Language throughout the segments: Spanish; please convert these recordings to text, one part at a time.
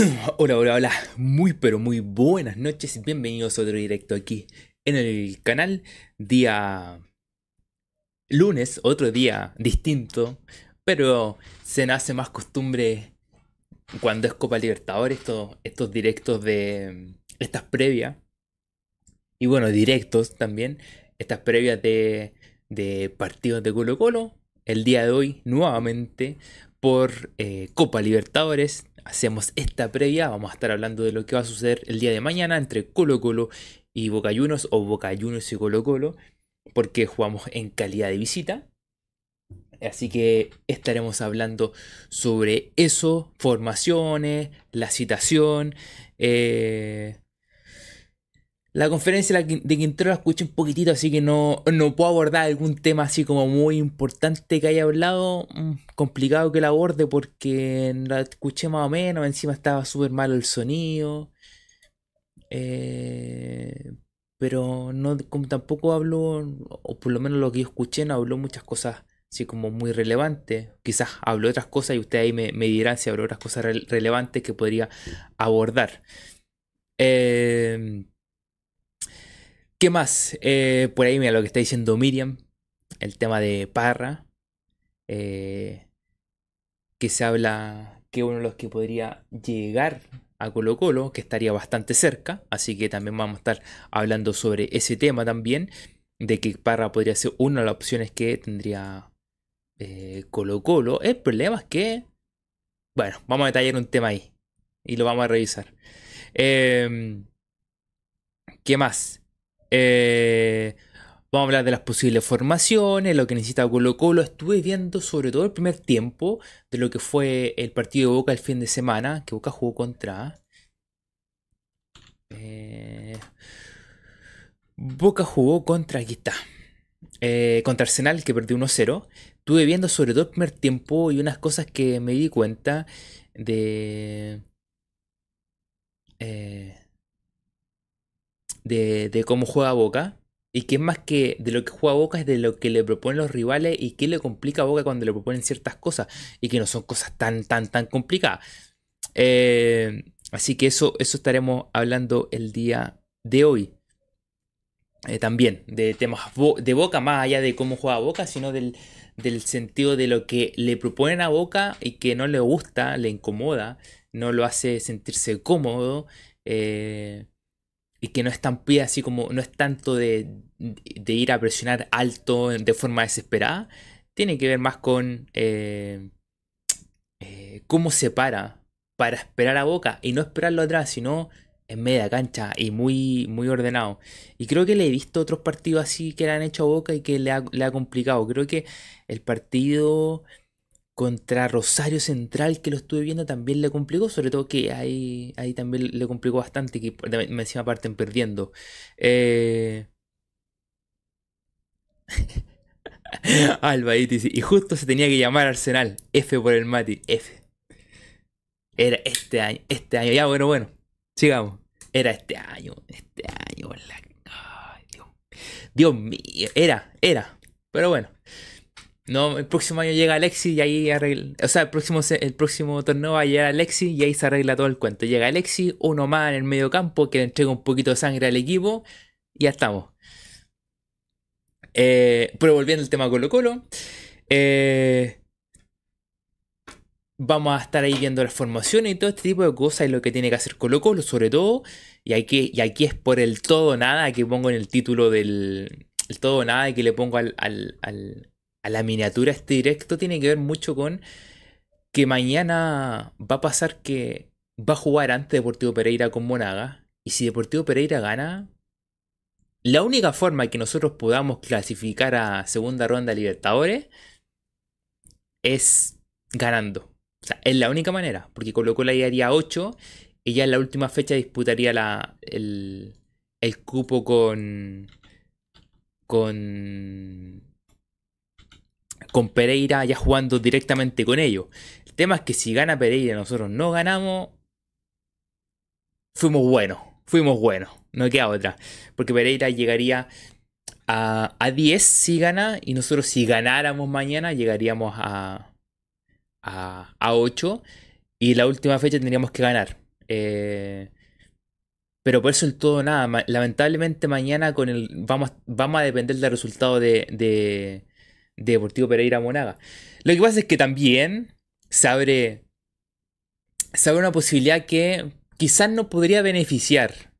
Hola, hola, hola. Muy, pero muy buenas noches. Bienvenidos a otro directo aquí en el canal. Día lunes, otro día distinto. Pero se nace más costumbre cuando es Copa Libertadores, estos, estos directos de estas previas. Y bueno, directos también. Estas previas de, de partidos de Colo Colo. El día de hoy, nuevamente, por eh, Copa Libertadores hacemos esta previa, vamos a estar hablando de lo que va a suceder el día de mañana entre Colo Colo y Boca Juniors o Boca Juniors y Colo Colo, porque jugamos en calidad de visita. Así que estaremos hablando sobre eso, formaciones, la citación, eh, la conferencia de Quintero la escuché un poquitito, así que no, no puedo abordar algún tema así como muy importante que haya hablado. Mm, complicado que la aborde porque la escuché más o menos, encima estaba súper malo el sonido. Eh, pero no, como tampoco hablo, o por lo menos lo que yo escuché, no habló muchas cosas así como muy relevantes. Quizás habló otras cosas y ustedes ahí me, dirán si habló otras cosas relevantes que podría abordar. Eh, ¿Qué más? Eh, por ahí mira lo que está diciendo Miriam, el tema de Parra, eh, que se habla que uno de los que podría llegar a Colo Colo, que estaría bastante cerca, así que también vamos a estar hablando sobre ese tema también, de que Parra podría ser una de las opciones que tendría eh, Colo Colo. El problema es que, bueno, vamos a detallar un tema ahí y lo vamos a revisar. Em, ¿Qué más? Eh, vamos a hablar de las posibles formaciones, lo que necesita Colo Colo. Estuve viendo sobre todo el primer tiempo de lo que fue el partido de Boca el fin de semana, que Boca jugó contra... Eh, Boca jugó contra, aquí está, eh, contra Arsenal que perdió 1-0. Estuve viendo sobre todo el primer tiempo y unas cosas que me di cuenta de... Eh, de, cómo juega Boca. Y que es más que de lo que juega Boca es de lo que le proponen los rivales y que le complica a Boca cuando le proponen ciertas cosas. Y que no son cosas tan, tan, tan complicadas. Eh, así que eso, eso estaremos hablando el día de hoy. Eh, también de temas de Boca, más allá de cómo juega Boca, sino del, del sentido de lo que le proponen a Boca y que no le gusta, le incomoda, no lo hace sentirse cómodo. Eh, y que no es tan así como no es tanto de, ir a presionar alto de forma desesperada, tiene que ver más con eh, eh, cómo se para para esperar a Boca y no esperarlo atrás, sino en media cancha y muy, muy ordenado. Y creo que le he visto otros partidos así que le han hecho a Boca y que le ha, le ha complicado. Creo que el partido contra Rosario Central, que lo estuve viendo, también le complicó, sobre todo que ahí, ahí también le complicó bastante, que me encima parten perdiendo. Eh... Alba dice, y justo se tenía que llamar Arsenal, F por el Mati, F. Era este año, este año, ya bueno, bueno, sigamos. Era este año, este año, Dios. Dios mío, era, era, pero bueno. No, el próximo año llega Alexi y ahí arregla. O sea, el próximo, el próximo torneo va a llegar Alexi y ahí se arregla todo el cuento. Llega Alexi, uno más en el medio campo que le entrega un poquito de sangre al equipo y ya estamos. Eh, pero volviendo al tema Colo Colo. Eh, vamos a estar ahí viendo las formaciones y todo este tipo de cosas y lo que tiene que hacer Colo Colo, sobre todo. Y aquí, y aquí es por el todo nada que pongo en el título del. El todo nada que le pongo al, a la miniatura este directo tiene que ver mucho con que mañana va a pasar que va a jugar antes Deportivo Pereira con Monaga. Y si Deportivo Pereira gana, la única forma que nosotros podamos clasificar a segunda ronda Libertadores es ganando. O sea, es la única manera. Porque colocó la haría 8 y ya en la última fecha disputaría la, el, el cupo con. con con Pereira ya jugando directamente con ellos. El tema es que si gana Pereira nosotros no ganamos, fuimos buenos, fuimos buenos, no queda otra. Porque Pereira llegaría a, a 10 si gana y nosotros si ganáramos mañana llegaríamos a, a, a 8 y la última fecha tendríamos que ganar. Eh, pero por eso el todo nada. Lamentablemente mañana con el vamos, vamos a depender del resultado de, Deportivo Pereira Monaga. Lo que pasa es que también se abre, se abre una posibilidad que quizás no podría beneficiar.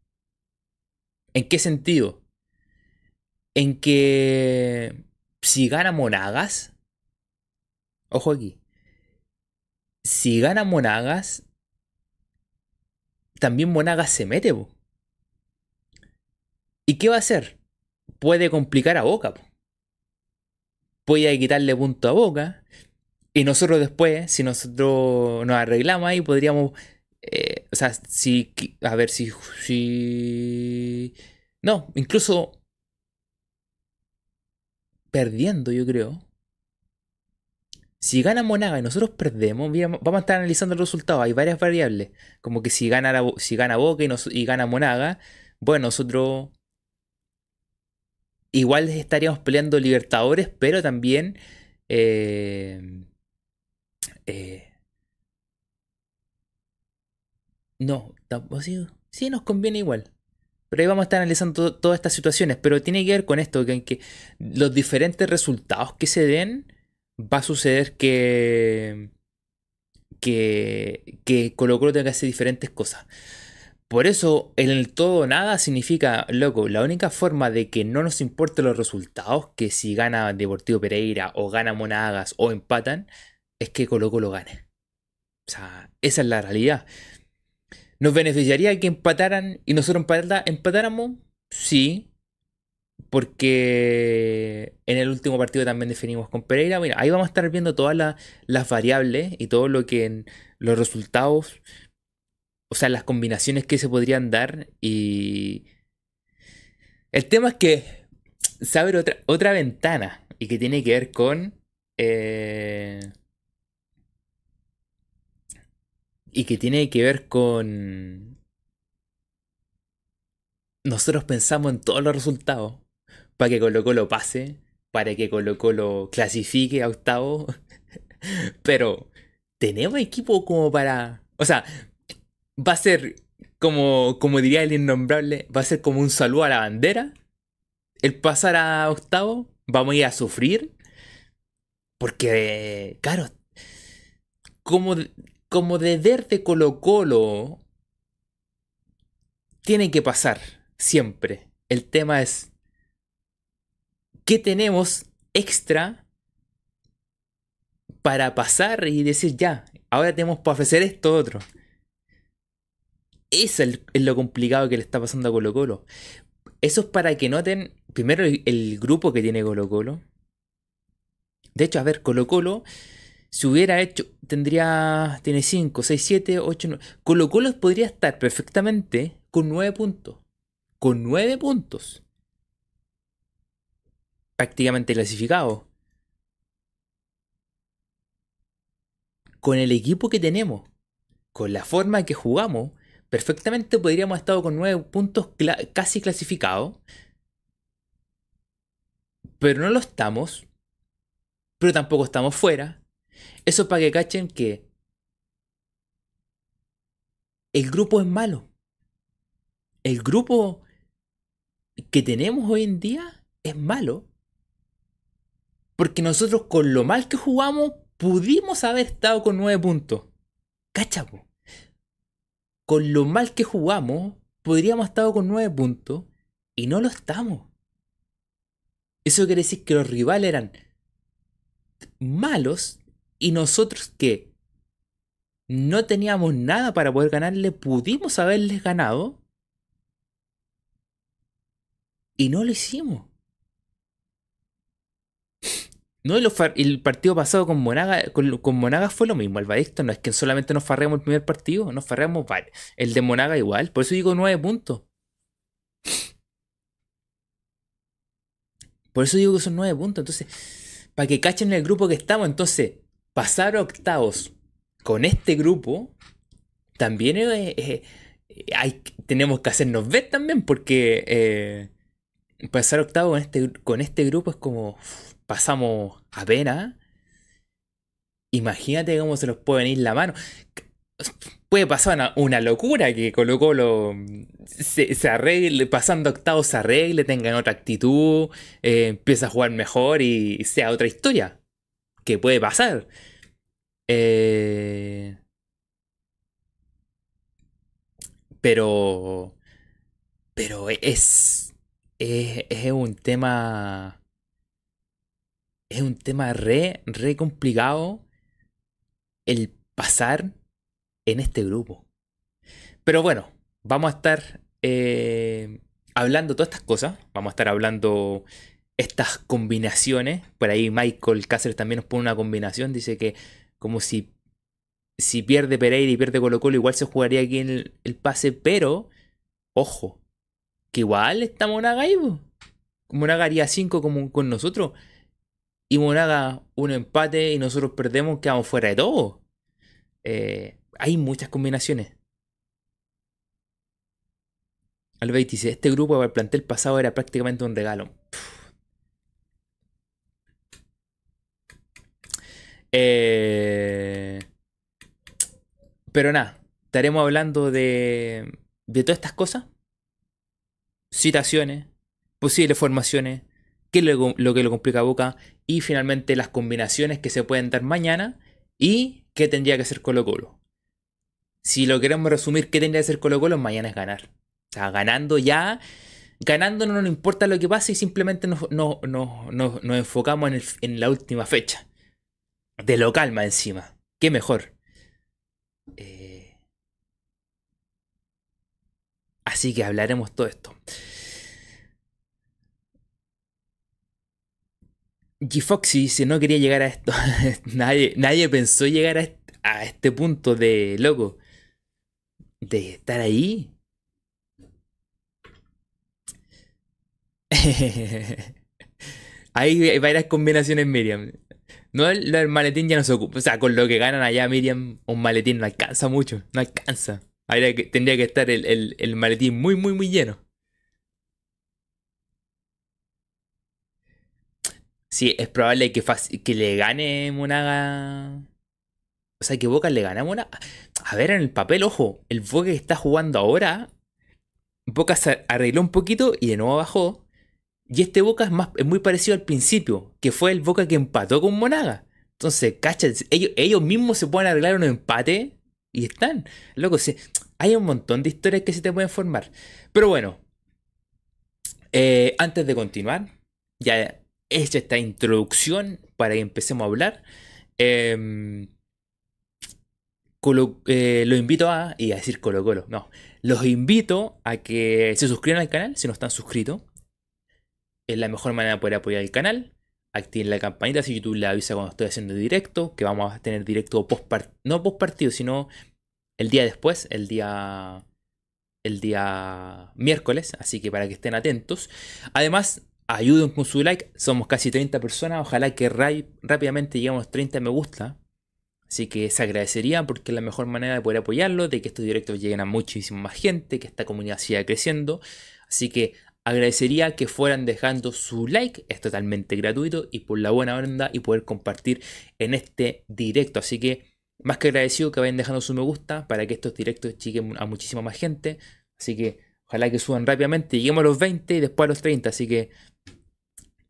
¿En qué sentido? En que si gana Monagas, ojo aquí, si gana Monagas, también Monagas se mete. ¿Y qué va a hacer? Puede complicar a Boca. Puede quitarle punto a Boca. Y nosotros después, si nosotros nos arreglamos ahí, podríamos... Eh, o sea, si... A ver, si... si no, incluso... Perdiendo, yo creo. Si gana Monaga y nosotros perdemos, vamos a estar analizando el resultado. Hay varias variables. Como que si gana, si gana Boca y, gana Monaga, bueno, nosotros igual estaríamos peleando Libertadores, pero también... Eh, eh, no, sí, sí nos conviene igual. Pero ahí vamos a estar analizando todas estas situaciones. Pero tiene que ver con esto, que, que los diferentes resultados que se den va a suceder que, que, que Colo tenga que hacer diferentes cosas. Por eso, el todo nada significa, loco, la única forma de que no nos importen los resultados, que si gana Deportivo Pereira o gana Monagas o empatan, es que Colo Colo gane. O sea, esa es la realidad. ¿Nos beneficiaría que empataran y nosotros empatáramos? Sí, porque en el último partido también definimos con Pereira. Mira, ahí vamos a estar viendo todas las variables y todo lo que en los resultados, o sea, las combinaciones que se podrían dar. Y el tema es que se abre otra, otra ventana y que tiene que ver con... Eh, y que tiene que ver con... Nosotros pensamos en todos los resultados para que Colo Colo pase, para que Colo Colo clasifique a octavo. Pero, ¿tenemos equipo como para... O sea, va a ser, como, como diría el innombrable, va a ser como un saludo a la bandera. El pasar a octavo, vamos a ir a sufrir. Porque, claro, como, como deber de Colo Colo, tiene que pasar, siempre. El tema es ¿Qué tenemos extra para pasar y decir ya? Ahora tenemos para ofrecer esto otro. Eso es, lo complicado que le está pasando a Colo Colo. Eso es para que noten primero el, grupo que tiene Colo Colo. De hecho, a ver, Colo Colo, si hubiera hecho, tendría, tiene 5, 6, 7, 8, 9. Colo Colo podría estar perfectamente con 9 puntos. Con 9 puntos prácticamente clasificado. Con el equipo que tenemos, con la forma que jugamos, perfectamente podríamos estar con nueve puntos casi clasificados. Pero no lo estamos. Pero tampoco estamos fuera. Eso para que cachen que el grupo es malo. El grupo que tenemos hoy en día es malo. Porque nosotros con lo mal que jugamos pudimos haber estado con 9 puntos. ¿Cachapo? Con lo mal que jugamos podríamos estado con 9 puntos y no lo estamos. Eso quiere decir que los rivales eran malos y nosotros que no teníamos nada para poder ganarle, pudimos haberles ganado y no lo hicimos. No, el partido pasado con Monaga, con, Monaga fue lo mismo. El no es que solamente nos farreamos el primer partido, nos farreamos El de Monaga igual, por eso digo nueve puntos. Por eso digo que son nueve puntos. Entonces, para que cachen el grupo que estamos, entonces, pasar octavos con este grupo, también hay, tenemos que hacernos ver también, porque eh, pasar octavos con este, con este grupo es como pasamos a pena, imagínate cómo se nos puede venir la mano. puede pasar una, locura que Colo Colo se, se, arregle, pasando octavos se arregle, tenga otra actitud, eh, empieza a jugar mejor y, sea otra historia. Que puede pasar. Eh, pero. Pero es, es. Es un tema. Es un tema re, re complicado. El pasar en este grupo. Pero bueno, vamos a estar eh, hablando todas estas cosas. Vamos a estar hablando estas combinaciones. Por ahí Michael Cáceres también nos pone una combinación. Dice que como si, si pierde Pereira y pierde Colo Colo, igual se jugaría aquí en el, pase. Pero, ojo, que igual está Monaga ahí. Monaga haría 5 como con nosotros. Y Monaga un empate y nosotros perdemos, quedamos fuera de todo. Eh, hay muchas combinaciones. Albeit dice, este grupo para el plantel pasado era prácticamente un regalo. Eh, pero nada, estaremos hablando de, de todas estas cosas. Citaciones, posibles formaciones, qué es lo, lo que lo complica a Boca y finalmente las combinaciones que se pueden dar mañana y qué tendría que hacer Colo Colo si lo queremos resumir, ¿qué tendría que hacer Colo Colo? Mañana es ganar. O sea, ganando ya, ganando no nos importa lo que pase y simplemente nos, enfocamos en, la última fecha. De lo calma encima. ¿Qué mejor? Eh, así que hablaremos todo esto. G-Foxy, si no quería llegar a esto, nadie, nadie pensó llegar a este, a este punto de loco de estar ahí. Hay varias combinaciones, Miriam. No, el, maletín ya no se ocupa. O sea, con lo que ganan allá, Miriam, un maletín no alcanza mucho. No alcanza. que, tendría que estar el, maletín muy, muy, muy lleno. Sí, es probable que, le gane Monaga. O sea, que Boca le gane a Monaga. A ver, en el papel, ojo, el Boca que está jugando ahora, Boca se arregló un poquito y de nuevo bajó. Y este Boca es, más, muy parecido al principio, que fue el Boca que empató con Monaga. Entonces, cacha, ellos, ellos mismos se pueden arreglar un empate y están. Loco, hay un montón de historias que se te pueden formar. Pero bueno, eh, antes de continuar, ya hecha esta introducción para que empecemos a hablar. Eh, eh, lo invito a, y a decir Colo Colo, no, los invito a que se suscriban al canal si no están suscritos. Es la mejor manera de poder apoyar el canal. Activen la campanita si YouTube le avisa cuando estoy haciendo directo, que vamos a tener directo no post partido, sino el día después, el día el día miércoles, así que para que estén atentos. Además, ayuden con su like, somos casi 30 personas, ojalá que rápidamente lleguemos a los 30 me gusta Así que se agradecería porque es la mejor manera de poder apoyarlo, de que estos directos lleguen a muchísima más gente, que esta comunidad siga creciendo. Así que agradecería que fueran dejando su like, es totalmente gratuito y por la buena onda y poder compartir en este directo. Así que más que agradecido que vayan dejando su me gusta para que estos directos lleguen a muchísima más gente. Así que ojalá que suban rápidamente, lleguemos a los 20 y después a los 30. Así que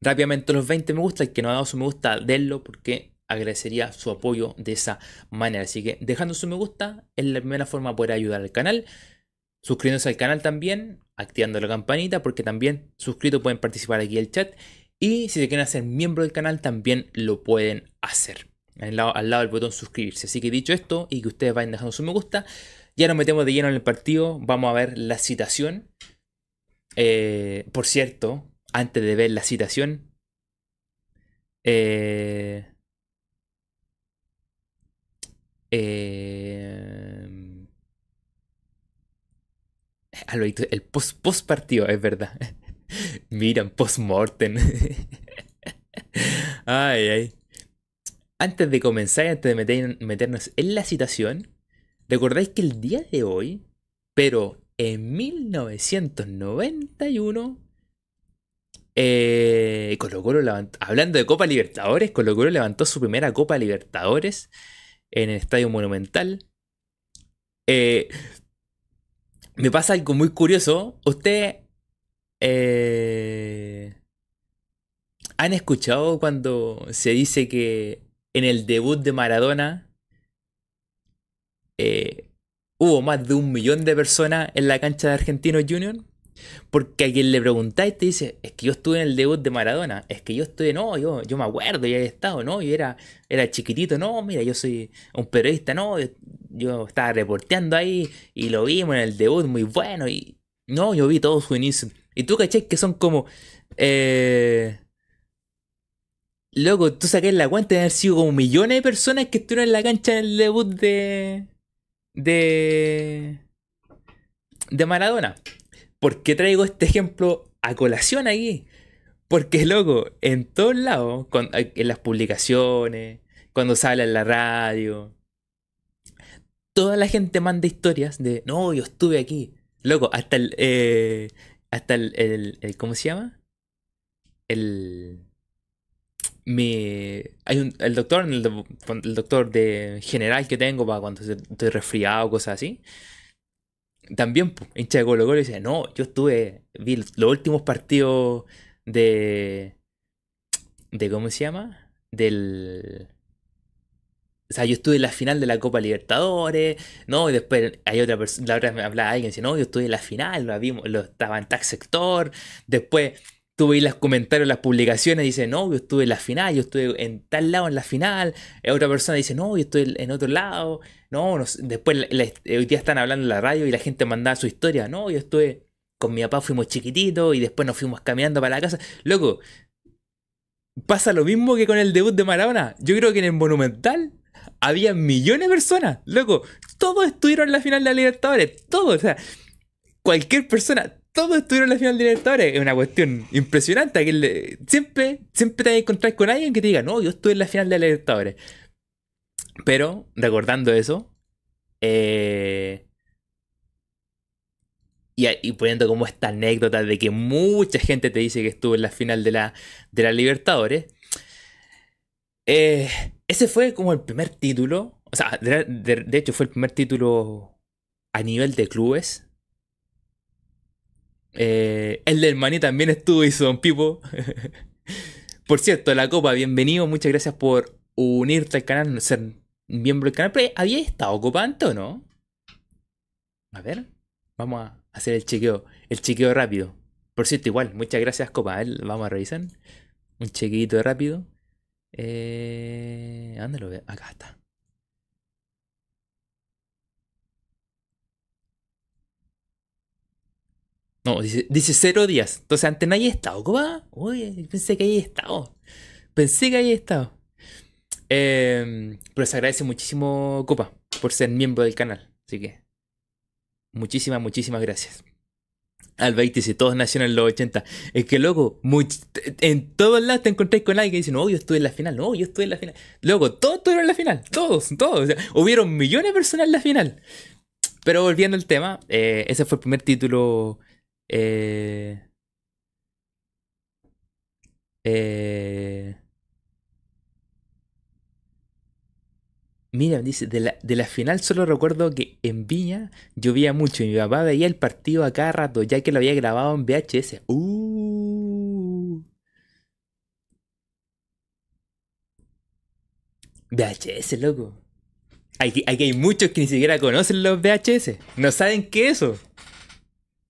rápidamente los 20 me gusta, el que no ha dado su me gusta, denlo porque agradecería su apoyo de esa manera. Así que dejando su me gusta es la primera forma de poder ayudar al canal. Suscribiéndose al canal también, activando la campanita, porque también suscritos pueden participar aquí en el chat. Y si se quieren hacer miembro del canal, también lo pueden hacer. Al lado, al lado del botón suscribirse. Así que dicho esto, y que ustedes vayan dejando su me gusta, ya nos metemos de lleno en el partido. Vamos a ver la citación. Eh, por cierto, antes de ver la citación, eh, eh, el post, post partido, es verdad. Miran, post-mortem. ay, ay. Antes de comenzar, antes de meternos en la citación, recordáis que el día de hoy, pero en 1991, eh, Colo Colo hablando de Copa Libertadores, Colo Colo levantó su primera Copa Libertadores en el Estadio Monumental. Eh, me pasa algo muy curioso. Usted eh, ¿Han escuchado cuando se dice que en el debut de Maradona eh, hubo más de un millón de personas en la cancha de Argentinos Junior? Porque a quien le preguntáis te dice, es que yo estuve en el debut de Maradona, es que yo estuve, no, yo, yo me acuerdo, ya he estado, no, yo era, era chiquitito, no, mira, yo soy un periodista, no, yo estaba reporteando ahí y lo vimos en el debut muy bueno y no, yo vi todo su inicio. Y tú caché que son como... Eh, Loco, tú saqué la cuenta de haber sido como millones de personas que estuvieron en la cancha en el debut de. de. de Maradona. ¿Por qué traigo este ejemplo a colación aquí? Porque, loco, en todos lados, en las publicaciones, cuando habla en la radio, toda la gente manda historias de, no, yo estuve aquí. Loco, hasta el, eh, hasta el, el, ¿cómo se llama? El, me, hay un, el doctor, el, doctor de general que tengo para cuando estoy resfriado cosas así, también hincha de Colo Colo dice, no, yo estuve, vi los últimos partidos de, de, ¿cómo se llama? Del... O sea, yo estuve en la final de la Copa Libertadores, ¿no? Y después hay otra persona, la otra me hablaba alguien, dice, no, yo estuve en la final, lo vimos, lo, estaba en tax sector, después tú veis los comentarios, las publicaciones, dice, no, yo estuve en la final, yo estuve en tal lado en la final. Otra persona dice, no, yo estoy en otro lado. No, después hoy día están hablando en la radio y la gente mandaba su historia. No, yo estuve con mi papá, fuimos chiquititos y después nos fuimos caminando para la casa. Loco, pasa lo mismo que con el debut de Maradona. Yo creo que en el Monumental había millones de personas. Loco, todos estuvieron en la final de la Libertadores. Todos, o sea, cualquier persona, todos estuvieron en la final de Libertadores. Es una cuestión impresionante. Que siempre, siempre te vas a con alguien que te diga, no, yo estuve en la final de Libertadores. Pero, recordando eso, eh, y, poniendo como esta anécdota de que mucha gente te dice que estuvo en la final de la, de la Libertadores, eh, ese fue como el primer título. O sea, de hecho fue el primer título a nivel de clubes eh, el del Maní también estuvo, hizo Don Pipo. Por cierto, la copa, bienvenido, muchas gracias por unirte al canal, ser miembro del canal. Pero, ¿había estado copa o no? A ver, vamos a hacer el chequeo, el chequeo rápido. Por cierto, igual, muchas gracias, copa. vamos a revisar. Un chequeito rápido. Eh, ¿Dónde lo veo? Acá está. No, dice, dice cero días. Entonces antes no hay estado. ¿Cómo? Uy, pensé que hay estado. Pensé que hay estado. Eh, pero se agradece muchísimo, Copa, por ser miembro del canal. Así que, muchísimas, muchísimas gracias. Alba dice, todos nacieron en los 80. Es que, loco, en todos lados te encontrás con alguien que dice, no, yo estuve en la final, no, yo estuve en la final. Loco, todos estuvieron en la final, todos, todos. Hubieron millones de personas en la final. Pero volviendo al tema, eh, ese fue el primer título eh, eh, mira, dice, de la, de la final solo recuerdo que en Viña llovía mucho y mi papá veía el partido a cada rato, ya que lo había grabado en VHS. Uh. VHS, loco. Aquí, aquí hay muchos que ni siquiera conocen los VHS. No saben qué es eso.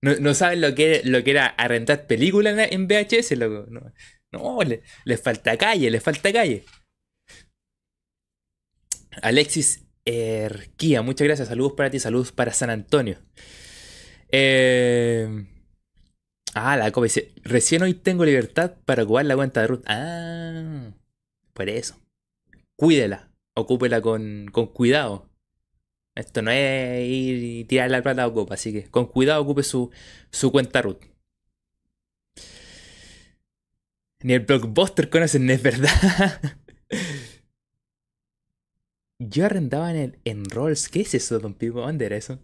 No, saben lo que, lo que era arrendar películas en VHS, loco. No, no les falta calle, les falta calle. Alexis Erquía, muchas gracias. Saludos para ti, saludos para San Antonio. Eh, ah, la copa dice: Recién hoy tengo libertad para ocupar la cuenta de Ruth. Ah, por eso. Cuídela, ocúpela con, con cuidado. Esto no es ir y tirar la plata a Ocupa, así que con cuidado ocupe su, su cuenta root. Ni el blockbuster conocen, es verdad. Yo arrendaba en el en Rolls. ¿Qué es eso, Don Pipo? ¿Dónde era eso?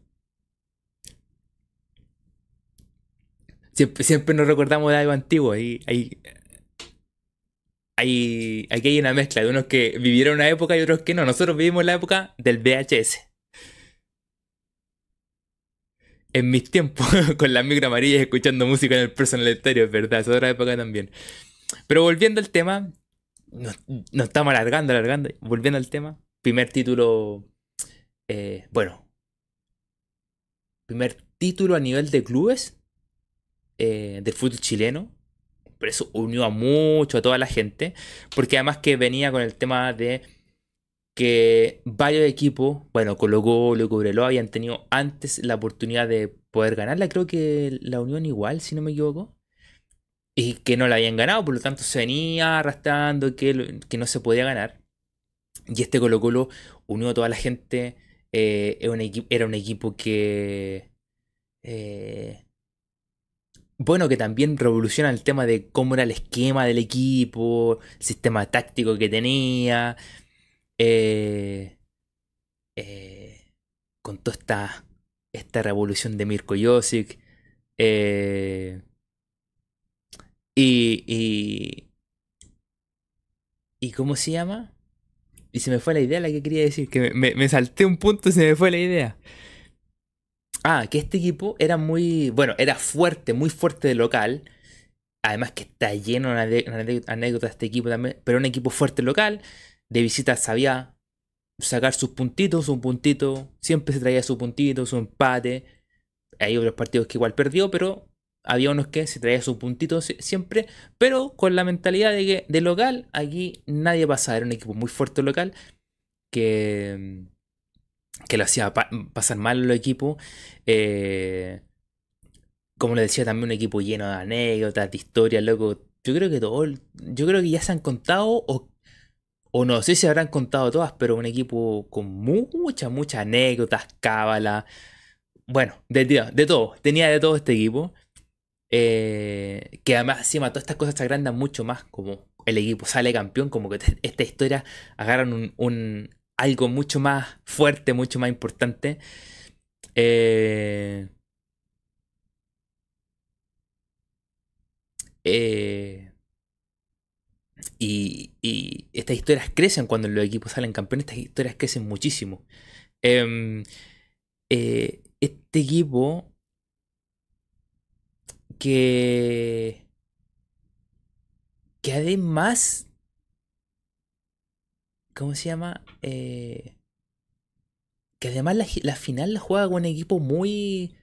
Siempre, siempre nos recordamos de algo antiguo. Hay, hay, hay, aquí hay una mezcla de unos que vivieron una época y otros que no. Nosotros vivimos la época del VHS. En mis tiempos, con la micro amarilla escuchando música en el personal estéreo, es verdad, es otra época también. Pero volviendo al tema, nos, estamos alargando, alargando. Volviendo al tema, primer título, eh, bueno, primer título a nivel de clubes eh, del fútbol chileno. Por eso unió a mucho a toda la gente. Porque además que venía con el tema de que varios equipos, bueno, Colo Colo, Cobreloa, habían tenido antes la oportunidad de poder ganarla. Creo que la Unión igual, si no me equivoco. Y que no la habían ganado, por lo tanto se venía arrastrando que, no se podía ganar. Y este Colo Colo unió a toda la gente. Eh, era, un era, un equipo que eh, bueno, que también revoluciona el tema de cómo era el esquema del equipo, el sistema táctico que tenía. Eh, eh, con toda esta, esta revolución de Mirko Josic. y, y. ¿Y cómo se llama? Y se me fue la idea la que quería decir, que me, me salté un punto y se me fue la idea. Ah, que este equipo era muy, bueno, era fuerte, muy fuerte de local. Además que está lleno de anécdotas de este equipo también, pero un equipo fuerte local. De visita sabía sacar sus puntitos, un puntito, siempre se traía su puntito, su empate. Hay otros partidos que igual perdió, pero había unos que se traía su puntito siempre, pero con la mentalidad de que de local aquí nadie pasa, era un equipo muy fuerte local que que lo hacía pasar mal el equipo. Eh, como le decía, también un equipo lleno de anécdotas, de historias, loco. Yo creo que todo, yo creo que ya se han contado, o, o no sé si habrán contado todas, pero un equipo con muchas, muchas anécdotas, cábala. Bueno, de, de, todo, tenía de todo este equipo. Eh, que además, encima, todas estas cosas se agrandan mucho más, como el equipo sale campeón, como que esta historia agarran un algo mucho más fuerte, mucho más importante. Eh, eh, y, estas historias crecen cuando los equipos salen campeones, estas historias crecen muchísimo. Em, eh, este equipo que, que además ¿Cómo se llama? Eh, que además la, final la juega con un equipo muy.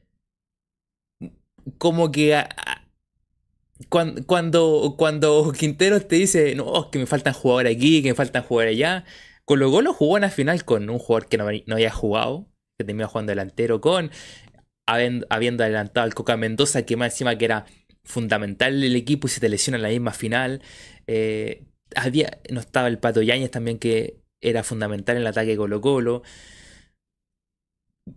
Como que. Cuando, cuando, Quintero te dice, no, que me faltan jugadores aquí, que me faltan jugadores allá. Con lo lo jugó en la final con un jugador que no, había jugado, que terminó jugando delantero, con habiendo, adelantado al Coca Mendoza, que más encima que era fundamental el equipo y se te lesiona en la misma final. Eh, había, no estaba el Pato Yáñez también que era fundamental en el ataque Colo Colo.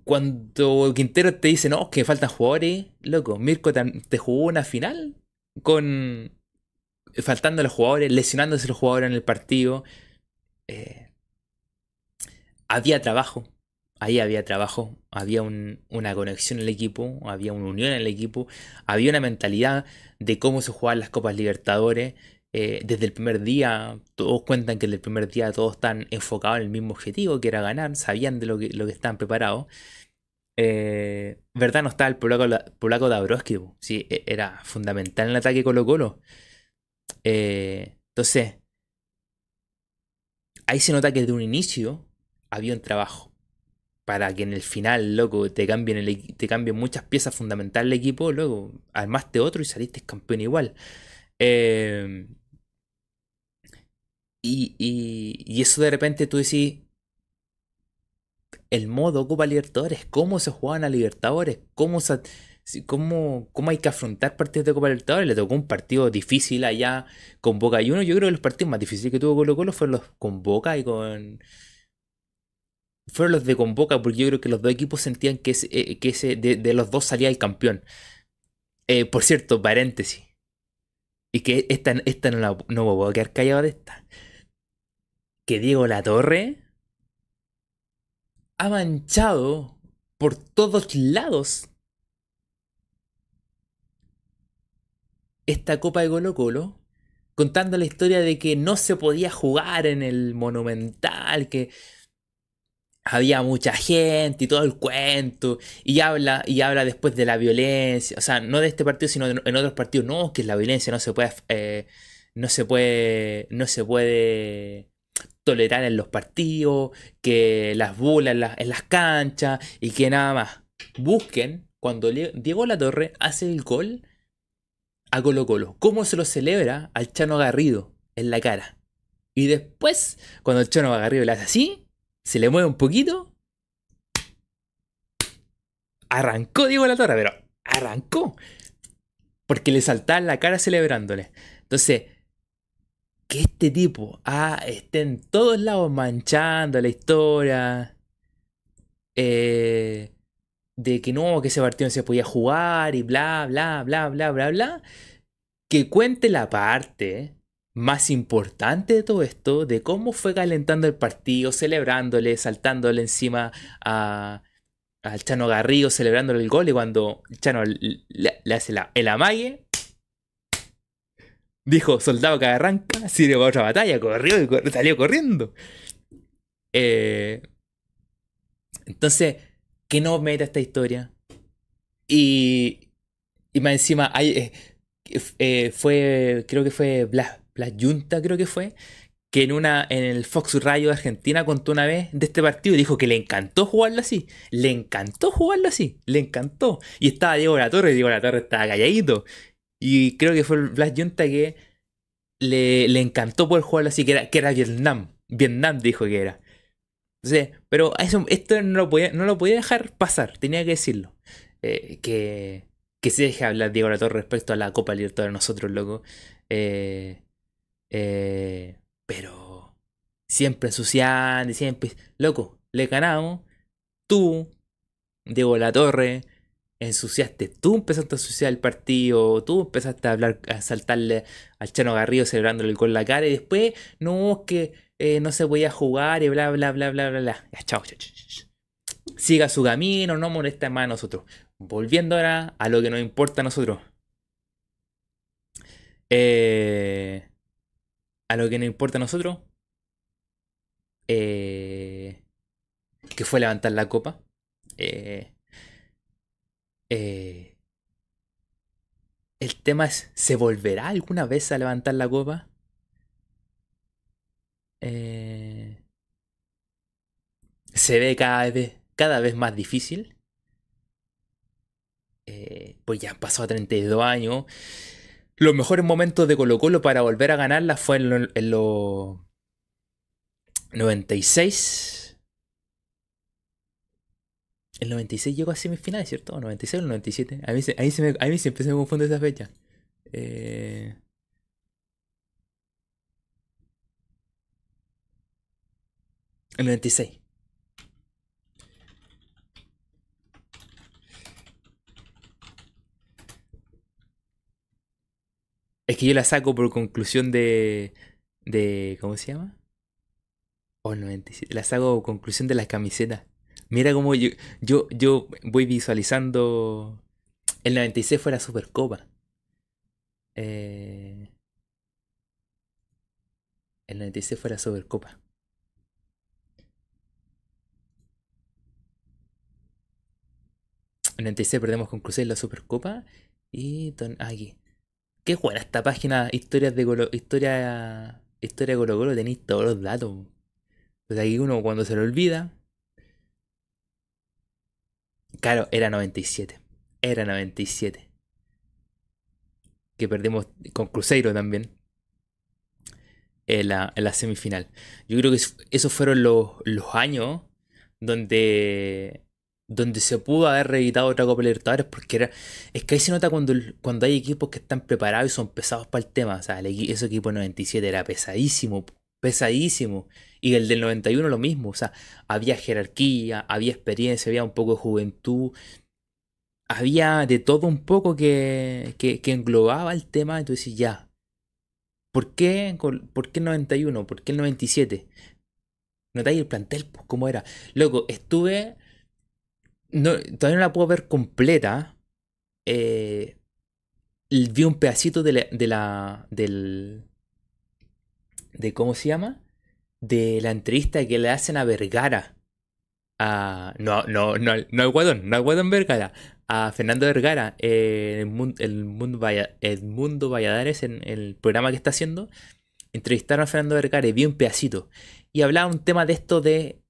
Cuando Quintero te dice, no, que faltan jugadores, loco, Mirko te, jugó una final con faltando los jugadores, lesionándose los jugadores en el partido. Eh, había trabajo, ahí había trabajo, había una conexión en el equipo, había una unión en el equipo, había una mentalidad de cómo se jugaban las Copas Libertadores. Eh, desde el primer día, todos cuentan que desde el primer día todos están enfocados en el mismo objetivo, que era ganar, sabían de lo que, lo que estaban preparados. Eh, ¿Verdad? No estaba el polaco, polaco Dabrowski, sí, e, era fundamental en el ataque Colo Colo. Eh, entonces, ahí se nota que desde un inicio había un trabajo para que en el final, loco, te cambien, te cambien muchas piezas fundamentales del equipo, luego armaste otro y saliste campeón igual. Eh, y, eso de repente tú decís, el modo Copa Libertadores, cómo se juegan a Libertadores, cómo, cómo, cómo hay que afrontar partidos de Copa Libertadores. Le tocó un partido difícil allá con Boca y uno. Yo creo que los partidos más difíciles que tuvo Colo Colo fueron los con Boca y con. Fueron los de con Boca, porque yo creo que los dos equipos sentían que, ese, eh, que ese, de, los dos salía el campeón. Eh, por cierto, paréntesis. Y que esta, esta no, la, no me puedo quedar callado de esta que Diego Latorre ha manchado por todos lados. Esta Copa de Colo Colo, contando la historia de que no se podía jugar en el Monumental, que había mucha gente y todo el cuento, y habla, y habla después de la violencia, o sea, no de este partido, sino en otros partidos, no, que la violencia no se puede, eh, no se puede, no se puede tolerar en los partidos, que las bulas en, las canchas, y que nada más. Busquen cuando Diego La Torre hace el gol a Colo Colo, cómo se lo celebra al Chano Garrido en la cara. Y después, cuando el Chano Garrido le hace así, se le mueve un poquito. Arrancó Diego La Torre, pero arrancó. Porque le saltaba la cara celebrándole. Entonces, que este tipo ah, esté en todos lados manchando la historia. Eh, de que no, que ese partido no se podía jugar y bla, bla, bla, bla, bla, bla. Que cuente la parte más importante de todo esto, de cómo fue calentando el partido, celebrándole, saltándole encima a, al Chano Garrido, celebrándole el gol y cuando Chano le, hace la, el amague, dijo soldado que arranca, sirve para otra batalla, corrió y salió corriendo. Eh, entonces, que no meta esta historia. Y, y más encima, eh, eh, fue, creo que fue Blas la Junta creo que fue, que en, una, en el Fox Radio de Argentina contó una vez de este partido y dijo que le encantó jugarlo así. Le encantó jugarlo así, le encantó. Y estaba Diego La Torre, y Diego La Torre estaba calladito. Y creo que fue el Blas Junta que le, le, encantó poder jugarlo así, que era, que era Vietnam. Vietnam dijo que era. Entonces, pero esto no lo, podía, no lo podía dejar pasar, tenía que decirlo. Eh, que, que se deje hablar Diego La Torre respecto a la Copa Libertadores nosotros, loco. Eh, eh, pero siempre ensuciando, siempre. Loco, le ganamos. Tú, Diego La Torre, ensuciaste. Tú empezaste a ensuciar el partido. Tú empezaste a hablar, a saltarle al Chano Garrido celebrándole con la cara. Y después, no, que eh, no se podía jugar y bla, bla, bla, bla, bla, bla. Ya, chao, chao, chao. Siga su camino, no molesta más a nosotros. Volviendo ahora a lo que nos importa a nosotros. Eh a lo que nos importa a nosotros, eh, que fue levantar la copa. Eh, eh, el tema es, ¿se volverá alguna vez a levantar la copa? se ve cada vez, cada vez más difícil. pues ya han pasado 32 años. Los mejores momentos de Colo Colo para volver a ganarla fue en los 96. El 96 llegó a semifinales, ¿cierto? 96 o el 97. A mí, ahí se me, a mí siempre se me confunde esa fecha. Eh... El 96. Es que yo la saco por conclusión de. de ¿Cómo se llama? Oh, 97. La saco por conclusión de las camisetas. Mira cómo yo, yo, yo voy visualizando. El 96 fue la Supercopa. El 96 fue la Supercopa. El 96 perdemos con Cruzeiro la Supercopa. Y aquí. Qué buena esta página, historias de Colo, historia, historia de Colo Colo, tenéis todos los datos. Pues aquí uno cuando se lo olvida. Claro, era 97. Era 97. Que perdimos con Cruzeiro también. En la, en la semifinal. Yo creo que esos fueron los, los años donde donde se pudo haber reeditado otra Copa Libertadores porque era es que ahí se nota cuando, cuando hay equipos que están preparados y son pesados para el tema o sea el, ese equipo 97 era pesadísimo pesadísimo y el del 91 lo mismo o sea había jerarquía había experiencia había un poco de juventud había de todo un poco que, que, englobaba el tema entonces ya ¿por qué, ¿por qué el 91? ¿por qué el 97? notáis el plantel pues, cómo era loco estuve todavía no la puedo ver completa. Eh, vi un pedacito de la, de la. del. de cómo se llama. De la entrevista que le hacen a Vergara. a. No, no, no, no al Guadón, no al Guadón Vergara. A Fernando Vergara, eh, el, mundo, el, mundo el Valladares, en el programa que está haciendo, entrevistaron a Fernando Vergara y vi un pedacito. Y hablaba un tema de esto de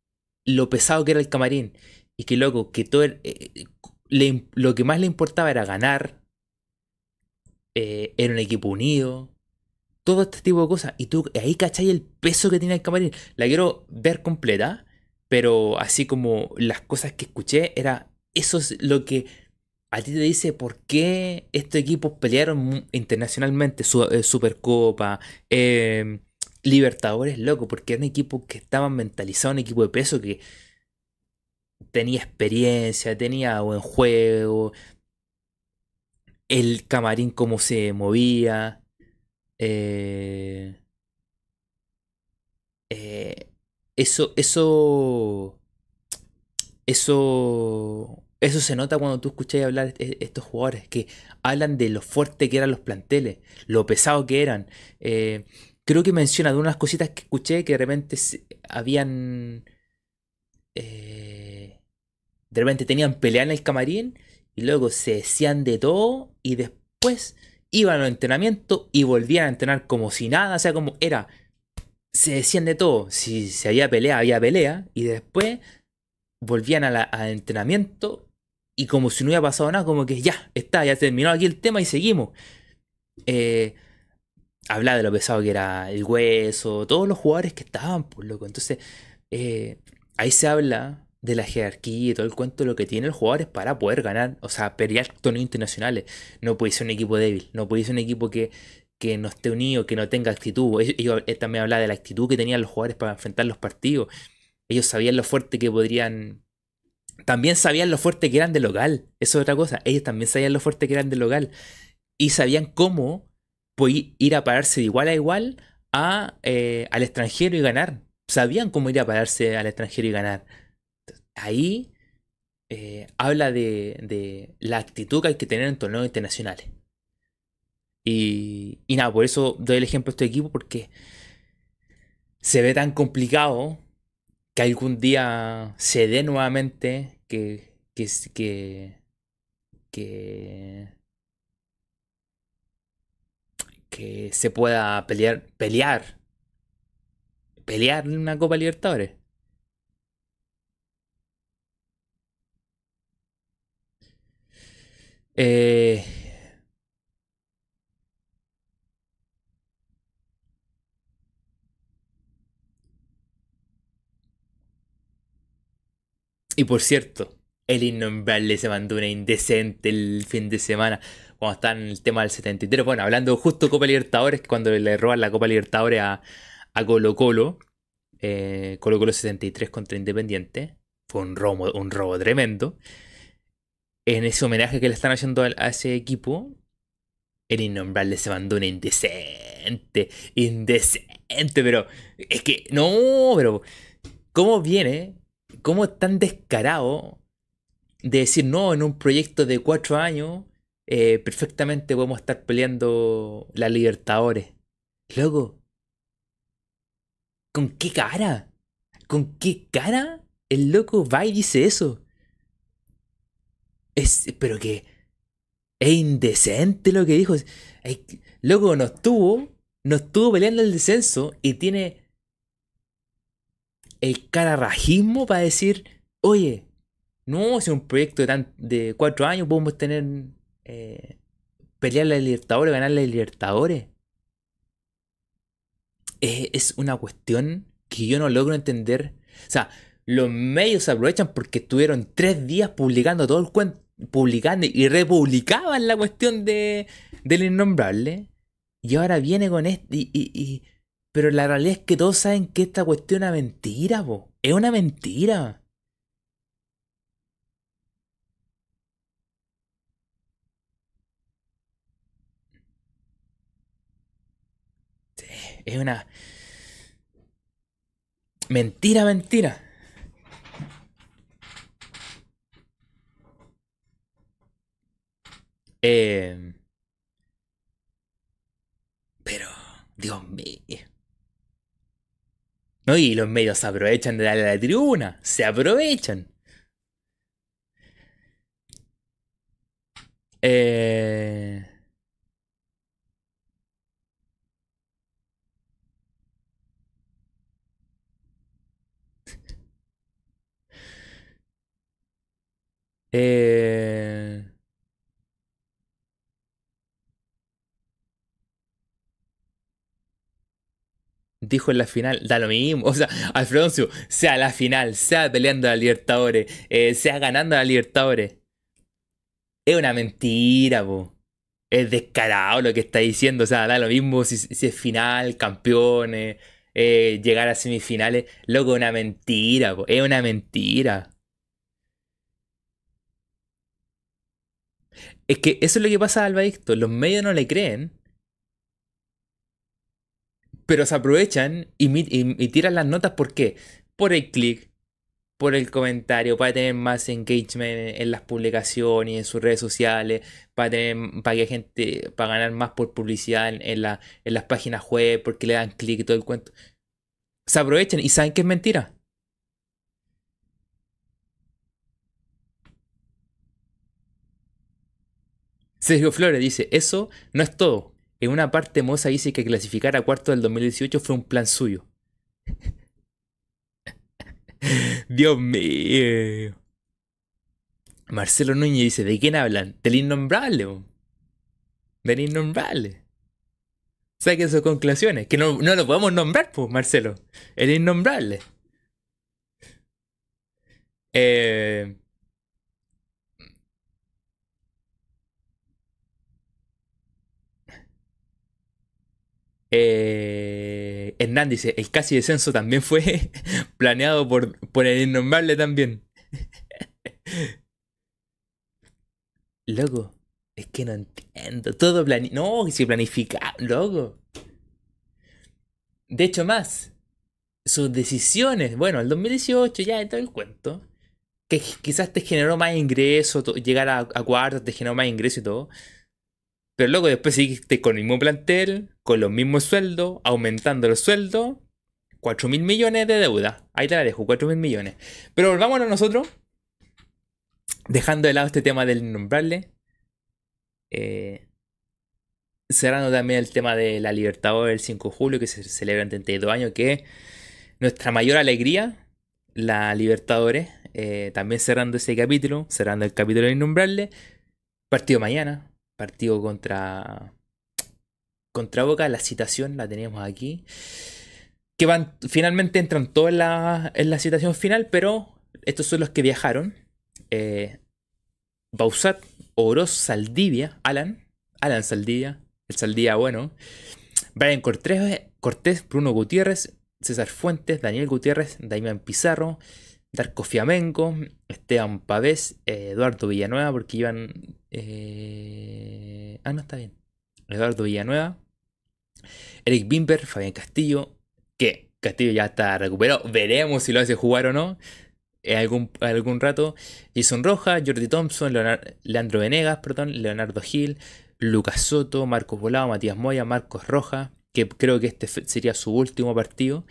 lo pesado que era el camarín. Y que loco, que todo eh, lo que más le importaba era ganar. Eh, era un equipo unido. Todo este tipo de cosas. Y tú ahí cachai el peso que tiene el camarín. La quiero ver completa. Pero así como las cosas que escuché, era eso es lo que a ti te dice por qué estos equipos pelearon internacionalmente. Eh, Supercopa, eh, Libertadores, loco, porque era un equipo que estaba mentalizado, un equipo de peso que tenía experiencia, tenía buen juego, el camarín cómo se movía. Eh, eh, eso, eso, eso, eso se nota cuando tú escuchas hablar de estos jugadores que hablan de lo fuerte que eran los planteles, lo pesado que eran. Eh, creo que menciona de unas cositas que escuché que de repente habían. Eh, de repente tenían pelea en el camarín y luego se decían de todo y después iban al entrenamiento y volvían a entrenar como si nada, o sea, como era. Se decían de todo. Si, se había pelea, había pelea. Y después volvían al entrenamiento y como si no hubiera pasado nada, como que ya, está, ya terminó aquí el tema y seguimos. Eh, habla de lo pesado que era el hueso, todos los jugadores que estaban, pues loco. Entonces, eh, ahí se habla de la jerarquía y todo el cuento lo que tiene el jugador es para poder ganar, o sea, pelear torneos internacionales. No puede ser un equipo débil, no puede ser un equipo que, que no esté unido, que no tenga actitud. Ellos, también habla de la actitud que tenían los jugadores para enfrentar los partidos. Ellos sabían lo fuerte que podrían. También sabían lo fuerte que eran de local. Eso es otra cosa. Ellos también sabían lo fuerte que eran de local. Y sabían cómo ir a pararse de igual a igual a, eh, al extranjero y ganar. Sabían cómo ir a pararse al extranjero y ganar. Ahí eh, habla de, la actitud que hay que tener en torneos internacionales. Y, y nada, por eso doy el ejemplo de este equipo porque se ve tan complicado que algún día se dé nuevamente que, que, que, que se pueda pelear, pelear, pelear una Copa Libertadores. Eh, y por cierto, el innombrable se mandó una indecente el fin de semana cuando está en el tema del 73. Bueno, hablando justo de Copa Libertadores, cuando le roban la Copa Libertadores a, a Colo Colo, eh, Colo Colo 73 contra Independiente, fue un robo, un robo tremendo. En ese homenaje que le están haciendo a, ese equipo, el innombrable se mandó una indecente, indecente, pero es que, no, pero, ¿cómo viene? ¿Cómo es tan descarado de decir no en un proyecto de cuatro años? Eh, perfectamente podemos estar peleando la Libertadores. Luego, ¿con qué cara? ¿Con qué cara el loco va y dice eso? Es, pero que es indecente lo que dijo. loco, no estuvo, no estuvo peleando el descenso y tiene el cararrajismo para decir, oye, no, si un proyecto de, de cuatro años podemos tener eh, pelear la Libertadores, ganar la Libertadores. Es, una cuestión que yo no logro entender. O sea, los medios se aprovechan porque estuvieron tres días publicando todo el cuento, publicando y republicaban la cuestión de, del innombrable. Y ahora viene con esto. Y, pero la realidad es que todos saben que esta cuestión es una mentira, po. Es una mentira. Es una... Mentira, mentira. Eh... Pero, Dios mío. No, y los medios se aprovechan de darle a la tribuna. Se aprovechan. Eh... Eh... Dijo en la final, da lo mismo. O sea, Alfredoncio, sea la final, sea peleando a la Libertadores, eh, sea ganando a la Libertadores. Es una mentira, po. Es descarado lo que está diciendo. O sea, da lo mismo si, es final, campeones, eh, llegar a semifinales. Loco, una mentira, po. Es una mentira. Es que eso es lo que pasa a Alba Los medios no le creen. Pero se aprovechan y, tiran las notas. ¿Por qué? Por el clic, por el comentario, para tener más engagement en las publicaciones en sus redes sociales, para tener, para que gente, para ganar más por publicidad en, la, en las páginas web, porque le dan clic y todo el cuento. Se aprovechan y saben que es mentira. Sergio Flores dice, eso no es todo. En una parte Moza dice que clasificar a cuarto del 2018 fue un plan suyo. Dios mío. Marcelo Núñez dice, ¿de quién hablan? Del innombrable. Del innombrable. Saquen sus conclusiones. Que no, no lo podemos nombrar, pues, Marcelo. El innombrable. Eh, Eh, Hernán dice, el casi descenso también fue planeado por, por el innombrable también. Loco, es que no entiendo. Todo planificado. No, si planifica, loco. De hecho, más. Sus decisiones. Bueno, el 2018 ya todo el cuento. Que quizás te generó más ingreso. Llegar a, a cuartos te generó más ingreso y todo. Pero luego después seguiste con el mismo plantel, con los mismos sueldos, aumentando el sueldo, 4 mil millones de deuda. Ahí te la dejo, 4 mil millones. Pero volvamos a nosotros, dejando de lado este tema del innombrable. Eh, cerrando también el tema de la Libertadores del 5 de julio, que se celebra en 32 años, que es nuestra mayor alegría, la Libertadores. Eh, también cerrando ese capítulo, cerrando el capítulo del innombrable. Partido mañana, partido contra, contra Boca, la citación la tenemos aquí. Que van, finalmente entran todos en la, en la citación final, pero estos son los que viajaron. Eh, Bausat, Oroz, Saldivia, Alan, Alan Saldivia, el Saldivia bueno, Brian Cortés, Cortés, Bruno Gutiérrez, César Fuentes, Daniel Gutiérrez, Damián Pizarro, Darko Fiamenco, Esteban Pavés, eh, Eduardo Villanueva, porque iban. Eh, ah, no, está bien. Eduardo Villanueva, Eric Bimber, Fabián Castillo, que Castillo ya está recuperado. Veremos si lo hace jugar o no. En algún, algún rato. Jason Roja, Jordi Thompson, Leandro Venegas, perdón, Leonardo Gil, Lucas Soto, Marcos Volado, Matías Moya, Marcos Roja, que creo que este sería su último partido.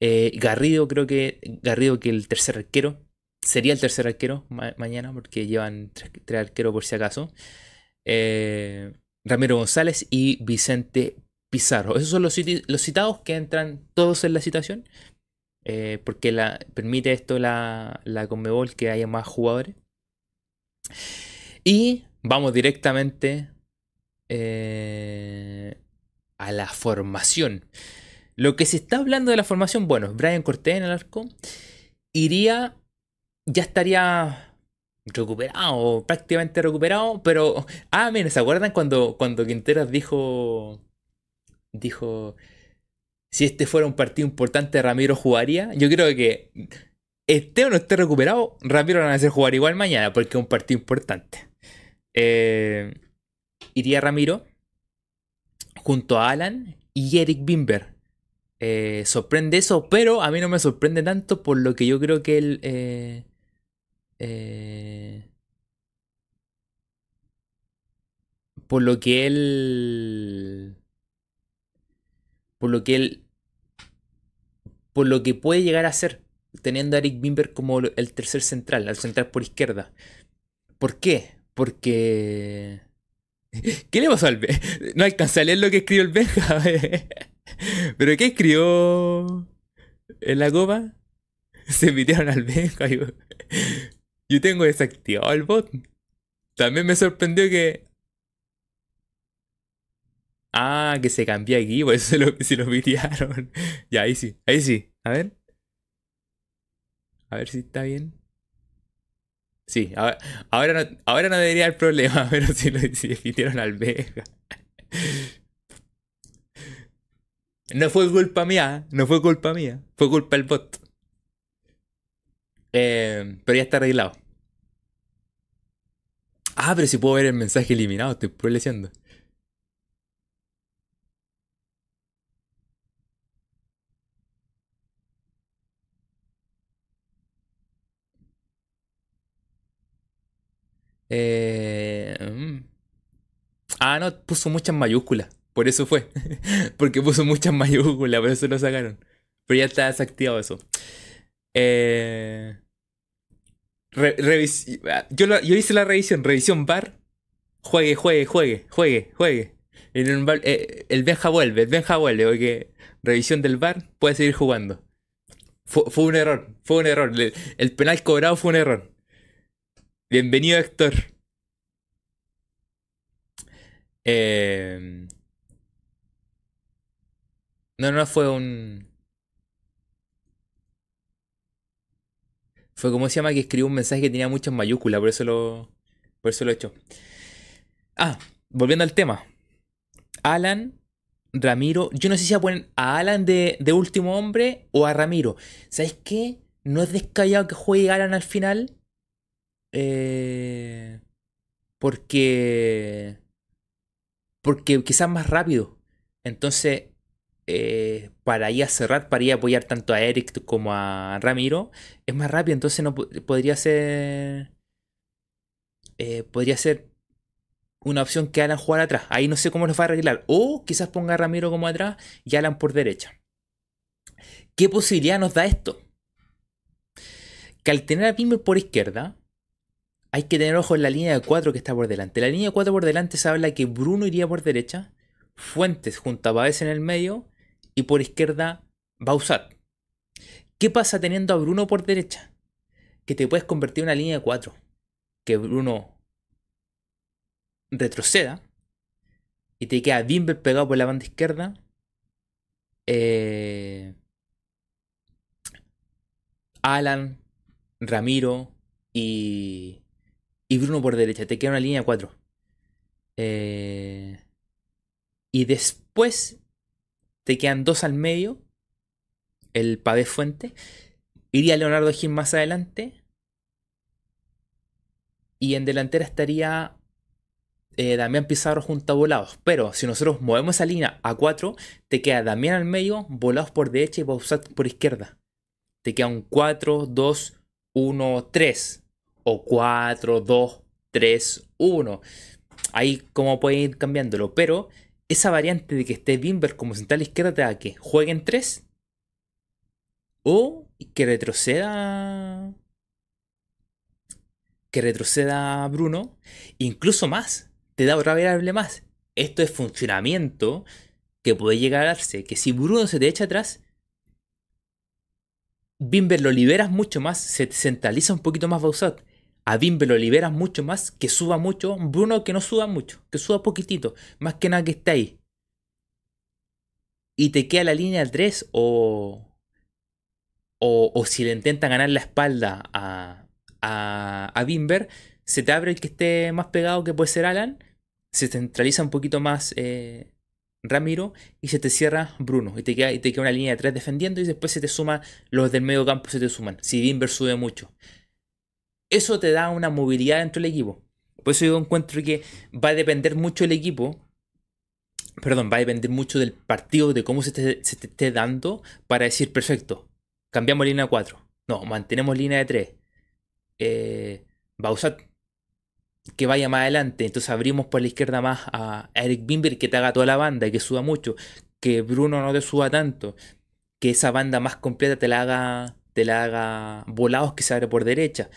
Eh, Garrido, creo que Garrido que el tercer arquero. Sería el tercer arquero mañana porque llevan tres, arqueros por si acaso. Eh, Ramiro González y Vicente Pizarro. Esos son los, los, citados que entran todos en la citación. Eh, porque la, permite esto la, la Conmebol que haya más jugadores. Y vamos directamente a la formación. Lo que se está hablando de la formación, bueno, Brian Cortés en el arco, iría, ya estaría recuperado, prácticamente recuperado, pero, ah, miren, ¿se acuerdan cuando, cuando Quinteros dijo, dijo, si este fuera un partido importante, Ramiro jugaría? Yo creo que esté o no esté recuperado, Ramiro van a hacer jugar igual mañana, porque es un partido importante. Eh, iría Ramiro junto a Alan y Eric Bimber. Eh, sorprende eso, pero a mí no me sorprende tanto por lo que yo creo que él... Eh, eh, por lo que él... Por lo que él por lo que puede llegar a ser, teniendo a Eric Bimber como el tercer central, al central por izquierda. ¿Por qué? Porque... ¿Qué le pasó al Benja? No alcanza a leer lo que escribió el Benja. ¿Pero qué escribió en la copa? Se invitaron al Benja. Yo, tengo desactivado el bot. También me sorprendió que Ah, que se cambió aquí, por eso se lo, se lo pitearon. ya, ahí sí, ahí sí. A ver. A ver si está bien. Sí, ahora, ahora, no, debería haber problema, pero si, lo, si al Vega. No fue culpa mía, no fue culpa mía, fue culpa del bot. Eh, pero ya está arreglado. Ah, pero si puedo ver el mensaje eliminado, estoy leyendo. Eh, mm. Ah, no, puso muchas mayúsculas. Por eso fue. Porque puso muchas mayúsculas, por eso lo sacaron. Pero ya está desactivado eso. Eh, yo, yo, hice la revisión. Revisión bar. Juegue, juegue, juegue, juegue, juegue. el, eh, el Benja vuelve, el Benja vuelve. Porque revisión del bar puede seguir jugando. Fue, un error, fue un error. El penal cobrado fue un error. Bienvenido, Héctor. Eh... No, no, fue un... Fue como se llama que escribió un mensaje que tenía muchas mayúsculas, por eso lo, por eso lo he hecho. Ah, volviendo al tema. Alan, Ramiro, yo no sé si a poner a Alan de, último hombre o a Ramiro. ¿Sabes qué? No es descallado que juegue Alan al final eh, porque. Porque quizás más rápido. Entonces, eh, para ir a cerrar, para ir a apoyar tanto a Eric como a Ramiro, es más rápido. Entonces, no podría ser. Eh, podría ser una opción que Alan jugar atrás. Ahí no sé cómo lo va a arreglar. O quizás ponga a Ramiro como atrás y Alan por derecha. ¿Qué posibilidad nos da esto? Que al tener a Pimber por izquierda, hay que tener ojo en la línea de 4 que está por delante. La línea de 4 por delante se habla que Bruno iría por derecha, Fuentes junto a Baez en el medio y por izquierda Bausat. ¿Qué pasa teniendo a Bruno por derecha? Que te puedes convertir en una línea de 4. Que Bruno retroceda y te queda Bimber pegado por la banda izquierda. Eh, Alan, Ramiro y y Bruno por derecha. Te queda una línea 4. Eh, y después te quedan dos al medio. El Pavé Fuente. Iría Leonardo Gil más adelante. Y en delantera estaría eh, Damián Pizarro junto a Volados. Pero si nosotros movemos esa línea a 4, te queda Damián al medio, Volados por derecha y Bausat por izquierda. Te queda un 4, 2, 1, 3 o 4, 2, 3, 1. Ahí como pueden ir cambiándolo. Pero esa variante de que esté Bimber como central izquierda te da que juegue en 3 o que retroceda que retroceda Bruno, incluso más, te da otra variable más. Esto es funcionamiento que puede llegar a darse, que si Bruno se te echa atrás, Bimber lo liberas mucho más, se centraliza un poquito más Bausat a Bimbe lo liberas mucho más, que suba mucho. Bruno que no suba mucho, que suba poquitito. Más que nada que esté ahí. Y te queda la línea 3 o, o, o si le intentan ganar la espalda a, a, a Bimber, se te abre el que esté más pegado que puede ser Alan. Se centraliza un poquito más eh, Ramiro y se te cierra Bruno. Y te, queda, y te queda una línea de 3 defendiendo y después se te suma los del medio campo, se te suman. Si Bimber sube mucho eso te da una movilidad dentro del equipo. Por eso yo encuentro que va a depender mucho del equipo. Perdón, va a depender mucho del partido, de cómo se te, esté dando para decir, perfecto, cambiamos línea 4. No, mantenemos línea de 3. Eh, usar que vaya más adelante. Entonces abrimos por la izquierda más a Eric Bimber que te haga toda la banda y que suba mucho. Que Bruno no te suba tanto. que esa banda más completa te la haga, te la haga volados que se abre por derecha.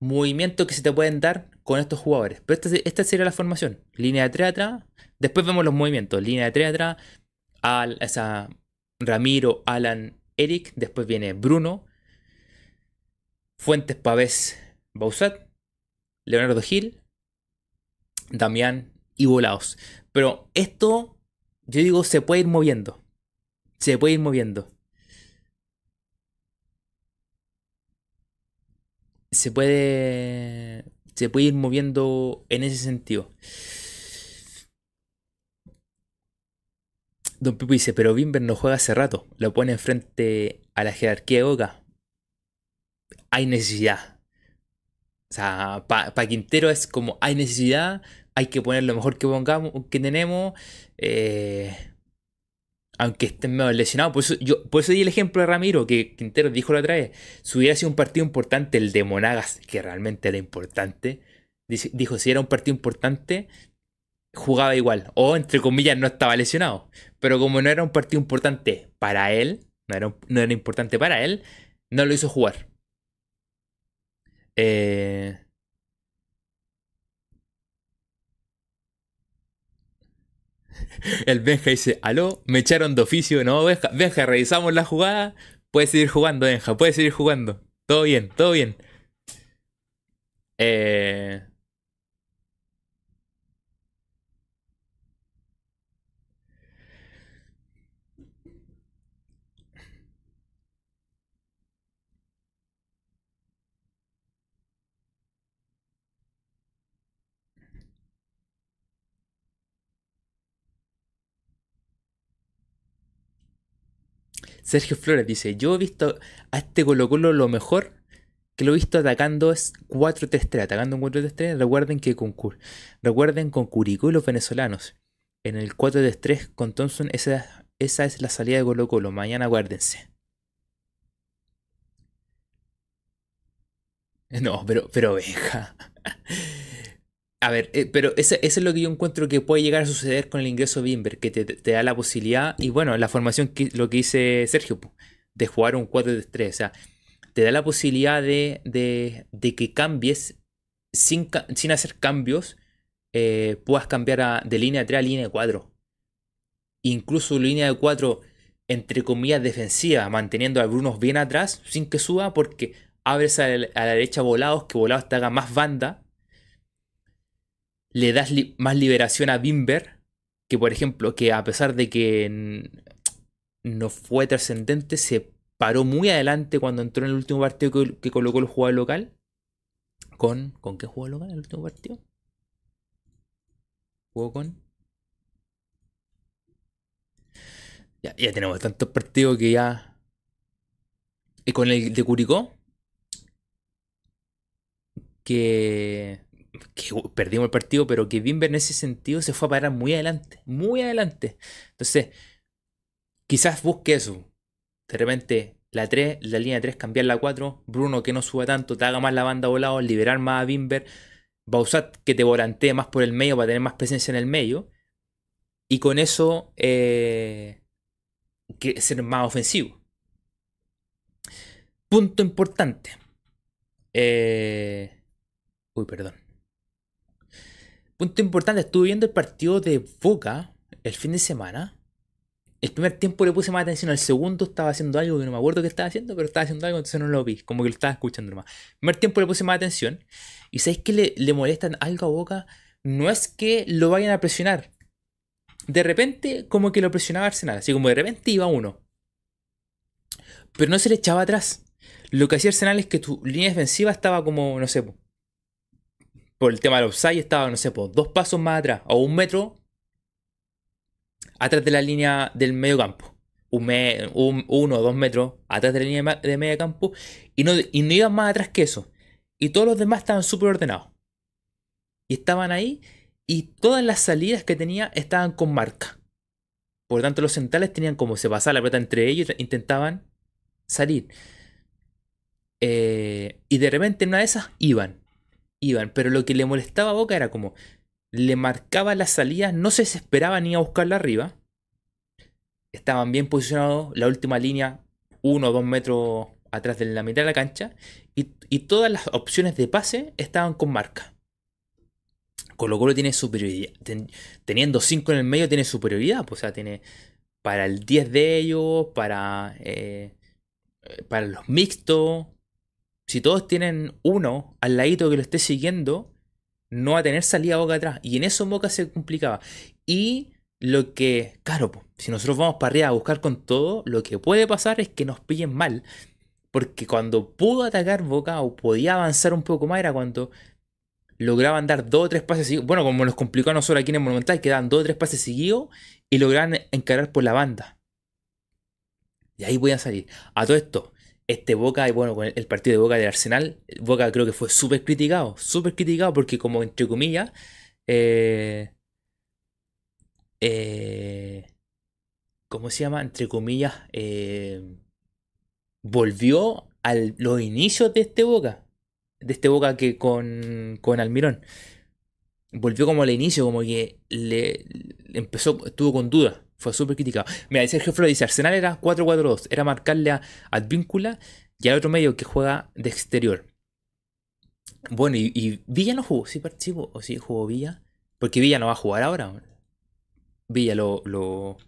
Movimientos que se te pueden dar con estos jugadores. Pero esta, esta sería la formación. Línea de 3 atrás. Después vemos los movimientos. Línea de 3 atrás. Al, esa Ramiro, Alan, Eric. Después viene Bruno. Fuentes, Pavés, Bausat. Leonardo Gil. Damián y Volados. Pero esto, yo digo, se puede ir moviendo. Se puede ir moviendo. Se puede. Se puede ir moviendo en ese sentido. Don Pipo dice, pero Bimber no juega hace rato. Lo pone frente a la jerarquía de Boca. Hay necesidad. O sea, para Quintero es como hay necesidad, hay que poner lo mejor que pongamos, que tenemos. Eh, aunque estén medio lesionados. Por eso, yo, por eso di el ejemplo de Ramiro, que Quintero dijo la otra vez. Si hubiera sido un partido importante, el de Monagas, que realmente era importante, dijo, si era un partido importante, jugaba igual. O, entre comillas, no estaba lesionado. Pero como no era un partido importante para él, no era, no era importante para él, no lo hizo jugar. Eh, El Benja dice, aló, me echaron de oficio. No, Benja, Benja, revisamos la jugada. Puedes seguir jugando, Benja, puedes seguir jugando. Todo bien, todo bien. Eh... Sergio Flores dice, yo he visto a este Colo Colo lo mejor que lo he visto atacando es 4-3-3, atacando en 4-3-3, recuerden que con recuerden con Curicó y los venezolanos. En el 4-3-3 con Thompson, esa, esa es la salida de Colo Colo, mañana acuérdense. No, pero, pero veja. A ver, eh, pero eso, es lo que yo encuentro que puede llegar a suceder con el ingreso Bimber, que te, da la posibilidad, y bueno, la formación, que, lo que dice Sergio, de jugar un 4-3, o sea, te da la posibilidad de, de, que cambies sin, sin hacer cambios, eh, puedas cambiar de línea de 3 a línea de 4. Incluso línea de 4, entre comillas, defensiva, manteniendo a Bruno bien atrás, sin que suba, porque abres a la, a la derecha volados, que volados te haga más banda le das más liberación a Bimber, que por ejemplo, que a pesar de que no fue trascendente, se paró muy adelante cuando entró en el último partido que, colocó el jugador local. ¿Con, ¿Con qué jugó local el último partido? Jugó con. Ya, ya tenemos tantos partidos que ya. Y con el de Curicó. Que que perdimos el partido, pero que Bimber en ese sentido se fue a parar muy adelante, muy adelante. Entonces, quizás busque eso. De repente, la 3, la línea 3, cambiar la 4. Bruno que no suba tanto, te haga más la banda volado, liberar más a Bimber. Bausat que te volantee más por el medio para tener más presencia en el medio. Y con eso, eh, ser más ofensivo. Punto importante. Eh, uy, perdón. Punto importante, estuve viendo el partido de Boca el fin de semana. El primer tiempo le puse más atención, el segundo estaba haciendo algo que no me acuerdo qué estaba haciendo, pero estaba haciendo algo, entonces no lo vi, como que lo estaba escuchando nomás. El primer tiempo le puse más atención. Y sabéis que le, le molestan algo a Boca, no es que lo vayan a presionar. De repente, como que lo presionaba Arsenal, así como de repente iba uno. Pero no se le echaba atrás. Lo que hacía Arsenal es que tu línea defensiva estaba como, no sé, por el tema del offside estaba, no sé, pues, dos pasos más atrás, o un metro atrás de la línea del medio campo. Un, uno o dos metros atrás de la línea de medio campo. Y no, y no iban más atrás que eso. Y todos los demás estaban súper ordenados. Y estaban ahí. Y todas las salidas que tenía estaban con marca. Por lo tanto, los centrales tenían como se pasaba la pelota entre ellos intentaban salir. Eh, y de repente en una de esas iban iban. Pero lo que le molestaba a Boca era como le marcaba las salidas, no se desesperaba ni a buscarla arriba. estaban bien posicionados, la última línea, uno o dos metros atrás de la mitad de la cancha, y, todas las opciones de pase estaban con marca. Colo Colo tiene superioridad. teniendo 5 en el medio, tiene superioridad. Pues, o sea, tiene para el 10 de ellos, para, eh, para los mixtos. Si todos tienen uno al ladito que lo esté siguiendo, no va a tener salida boca atrás. Y en eso Boca se complicaba. Y lo que, claro, si nosotros vamos para arriba a buscar con todo, lo que puede pasar es que nos pillen mal. Porque cuando pudo atacar Boca o podía avanzar un poco más era cuando lograban dar dos o tres pases seguidos. Bueno, como nos complicó a nosotros aquí en el Monumental, que daban dos o tres pases seguidos y lograban encarar por la banda. Y ahí voy a salir. A todo esto, este Boca, y bueno, con el partido de Boca del Arsenal, Boca creo que fue súper criticado, súper criticado porque como entre comillas, eh, eh, ¿cómo se llama? Entre comillas, eh, volvió a los inicios de este Boca de este Boca que con, con Almirón. Volvió como al inicio, como que le, empezó, estuvo con duda. Fue súper criticado. Mira, Sergio Flores dice, Arsenal era 4-4-2. Era marcarle a Advíncula y al otro medio que juega de exterior. Bueno, y, Villa no jugó, sí participó, o sí jugó Villa. Porque Villa no va a jugar ahora. Villa lo... lo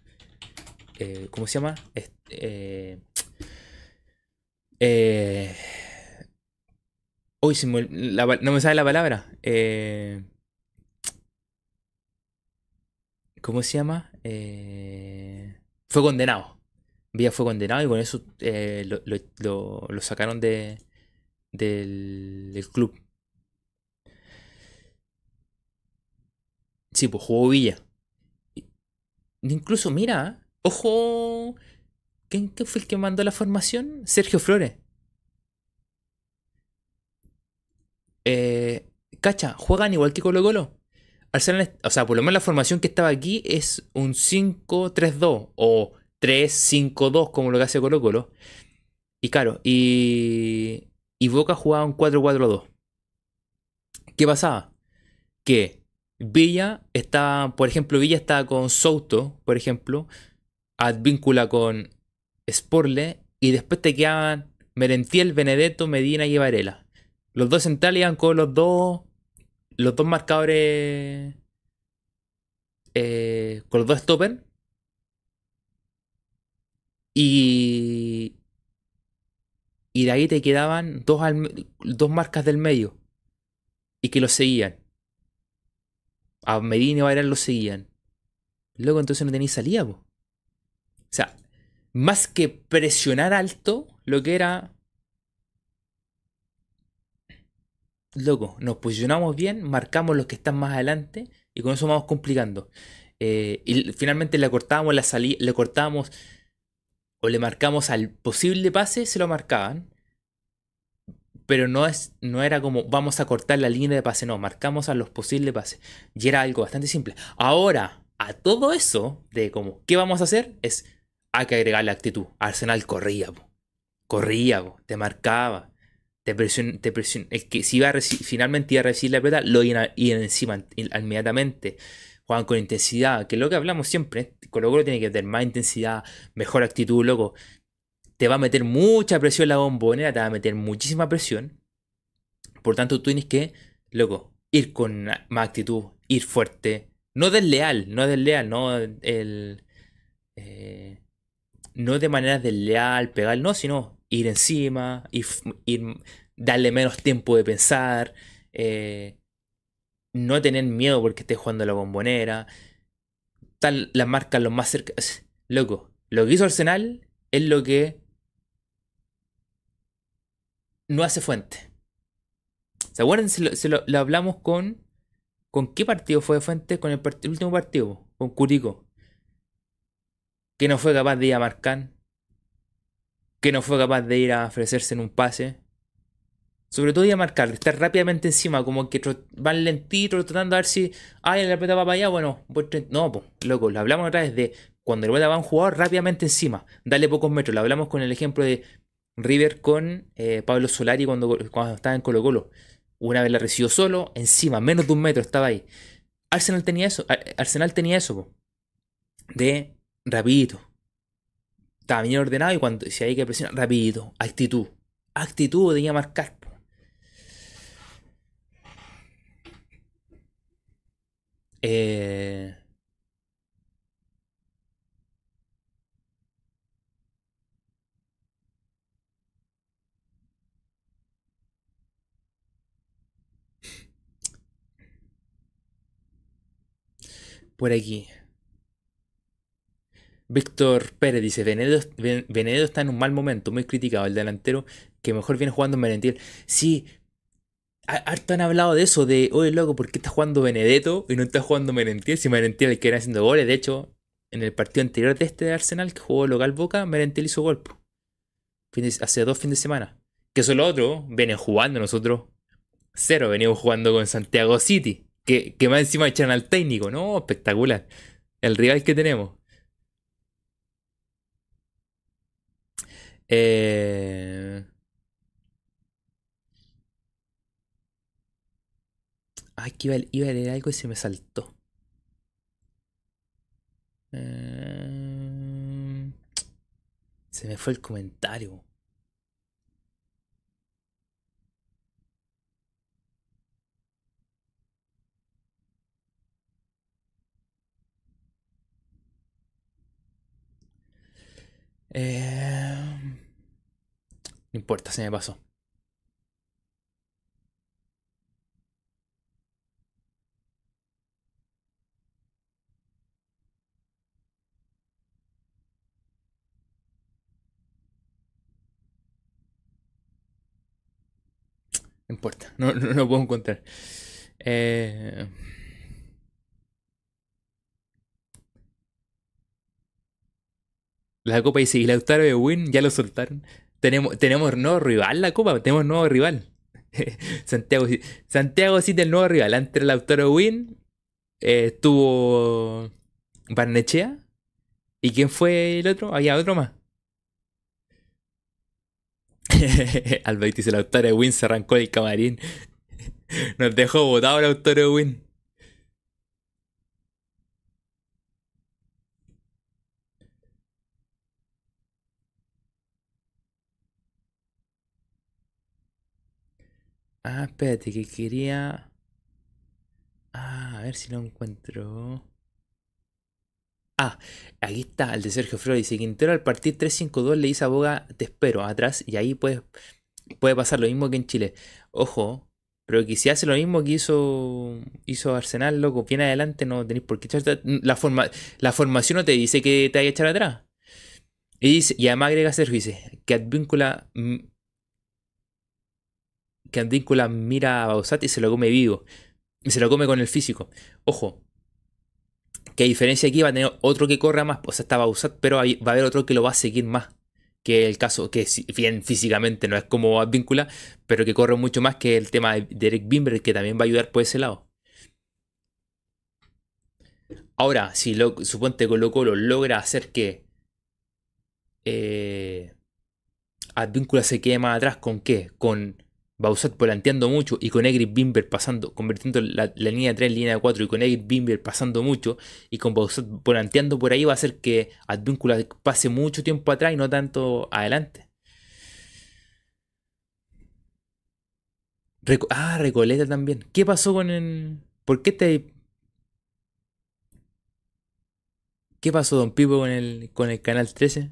eh, ¿Cómo se llama? eh, eh Uy, no me sale la palabra. Eh, ¿Cómo se llama? Eh, fue condenado. Villa fue condenado y con eso eh, lo, sacaron de, del, club. Sí, pues jugó Villa. Incluso, mira, ojo. ¿Quién fue el que mandó la formación? Sergio Flores. eh, cacha, juegan igual que Colo Colo. Arsenal, o sea, por lo menos la formación que estaba aquí es un 5-3-2 o 3-5-2 como lo que hace Colo Colo. Y claro, y, y Boca jugaba un 4-4-2. ¿Qué pasaba? Que Villa estaba, por ejemplo, Villa estaba con Souto, por ejemplo, Advíncula con Sporle, y después te quedaban Merentiel, Benedetto, Medina y Varela. Los dos centrales iban con los dos. Los dos marcadores. Eh, con los dos stoppers. Y. Y de ahí te quedaban dos, dos marcas del medio. Y que los seguían. A Medina y Varela los seguían. Luego entonces no tenéis salida, O sea, más que presionar alto, lo que era loco, nos posicionamos bien, marcamos los que están más adelante y con eso vamos complicando. Eh, y finalmente le cortábamos la salida, le cortábamos o le marcamos al posible pase, se lo marcaban. Pero no, es, no era como vamos a cortar la línea de pase, no, marcamos a los posibles pases. Y era algo bastante simple. Ahora, a todo eso, de como, ¿qué vamos a hacer? Es, hay que agregar la actitud. Arsenal corría, corría, te marcaba te presión, te el que si iba a finalmente iba a recibir la pelota, lo iban, encima inmediatamente. Juegan con intensidad, que es lo que hablamos siempre. Colo Colo tiene que tener más intensidad, mejor actitud, loco. Te va a meter mucha presión la bombonera, te va a meter muchísima presión. Por tanto, tú tienes que, loco, ir con más actitud, ir fuerte. No desleal, no desleal, no el. Eh, no de manera desleal, pegar, no, sino ir encima, ir, darle menos tiempo de pensar, eh, no tener miedo porque esté jugando la bombonera, tal las marcas los más cerca. Loco, lo que hizo Arsenal es lo que no hace Fuente. ¿Se acuerdan? Se lo, hablamos con. ¿Con qué partido fue Fuente? Con el, el último partido, con Curico. Que no fue capaz de ir a marcar que no fue capaz de ir a ofrecerse en un pase. Sobre todo ir a marcar, estar rápidamente encima, como que van lentito, tratando a ver si, ay, la pelota va para allá, bueno, pues, no, pues, loco, lo hablamos otra vez de cuando el pelota va a un jugador rápidamente encima, dale pocos metros, lo hablamos con el ejemplo de River con eh, Pablo Solari cuando, cuando estaba en Colo Colo. Una vez la recibió solo, encima, menos de un metro estaba ahí. Arsenal tenía eso, Arsenal tenía eso, de rapidito, estaba bien ordenado y cuando si hay que presionar, rapidito, actitud. Actitud de marcar. Eh, por aquí. Víctor Pérez dice, Venedo, está en un mal momento, muy criticado, el delantero que mejor viene jugando en Merentiel. Sí, harto han hablado de eso, de, oye loco, ¿por qué está jugando Benedetto y no está jugando Merentiel? Si Merentiel el que viene haciendo goles, de hecho, en el partido anterior de este de Arsenal, que jugó local Boca, Merentiel hizo gol. hace dos fines de semana. Que eso es lo otro, vienen jugando nosotros. Cero, venimos jugando con Santiago City. Que, que más encima echan al técnico, ¿no? Espectacular. El rival que tenemos. Eh... Ay, que iba, a leer algo y se me saltó. Eh, se me fue el comentario. Eh, no importa, se me pasó. No importa, no, no, no puedo encontrar. Eh... La copa dice, y Lautaro de Win ya lo soltaron. Tenemos, tenemos nuevo rival la copa, tenemos nuevo rival. Santiago, Santiago sí el nuevo rival. Antes Lautaro Win eh, estuvo Barnechea. ¿Y quién fue el otro? Había otro más. Dice, el autor de Win se arrancó el camarín. Nos dejó botado el autor Win. Ah, espérate, que quería... Ah, a ver si lo encuentro. Ah, aquí está, el de Sergio Flores. Dice Quintero al partir 3-5-2 le dice a Boga, te espero atrás y ahí puede, puede pasar lo mismo que en Chile. Ojo, pero que si hace lo mismo que hizo, hizo Arsenal, loco, bien adelante no tenéis por qué echarte. La, forma, la formación no te dice que te hay que echar atrás. Y, dice, y además agrega Sergio, dice que Advíncula que Advíncula mira a Bausat y se lo come vivo. Y se lo come con el físico. Ojo, que a diferencia aquí va a tener otro que corra más, o sea, está usar, pero va a haber otro que lo va a seguir más. Que el caso, que bien físicamente no es como Advíncula, pero que corre mucho más que el tema de Derek Bimber, que también va a ayudar por ese lado. Ahora, si lo, suponte Colo Colo logra hacer que eh, Advíncula se quede más atrás, ¿con qué? Con Bausat volanteando mucho y con Egrid Bimber pasando, convirtiendo la, línea de 3 en línea de 4 y con Egrid Bimber pasando mucho y con Bausat volanteando por ahí va a hacer que Advíncula pase mucho tiempo atrás y no tanto adelante. ah, Recoleta también. ¿Qué pasó con el... ¿Por qué te... ¿Qué pasó, Don Pipo, con el, con el canal 13?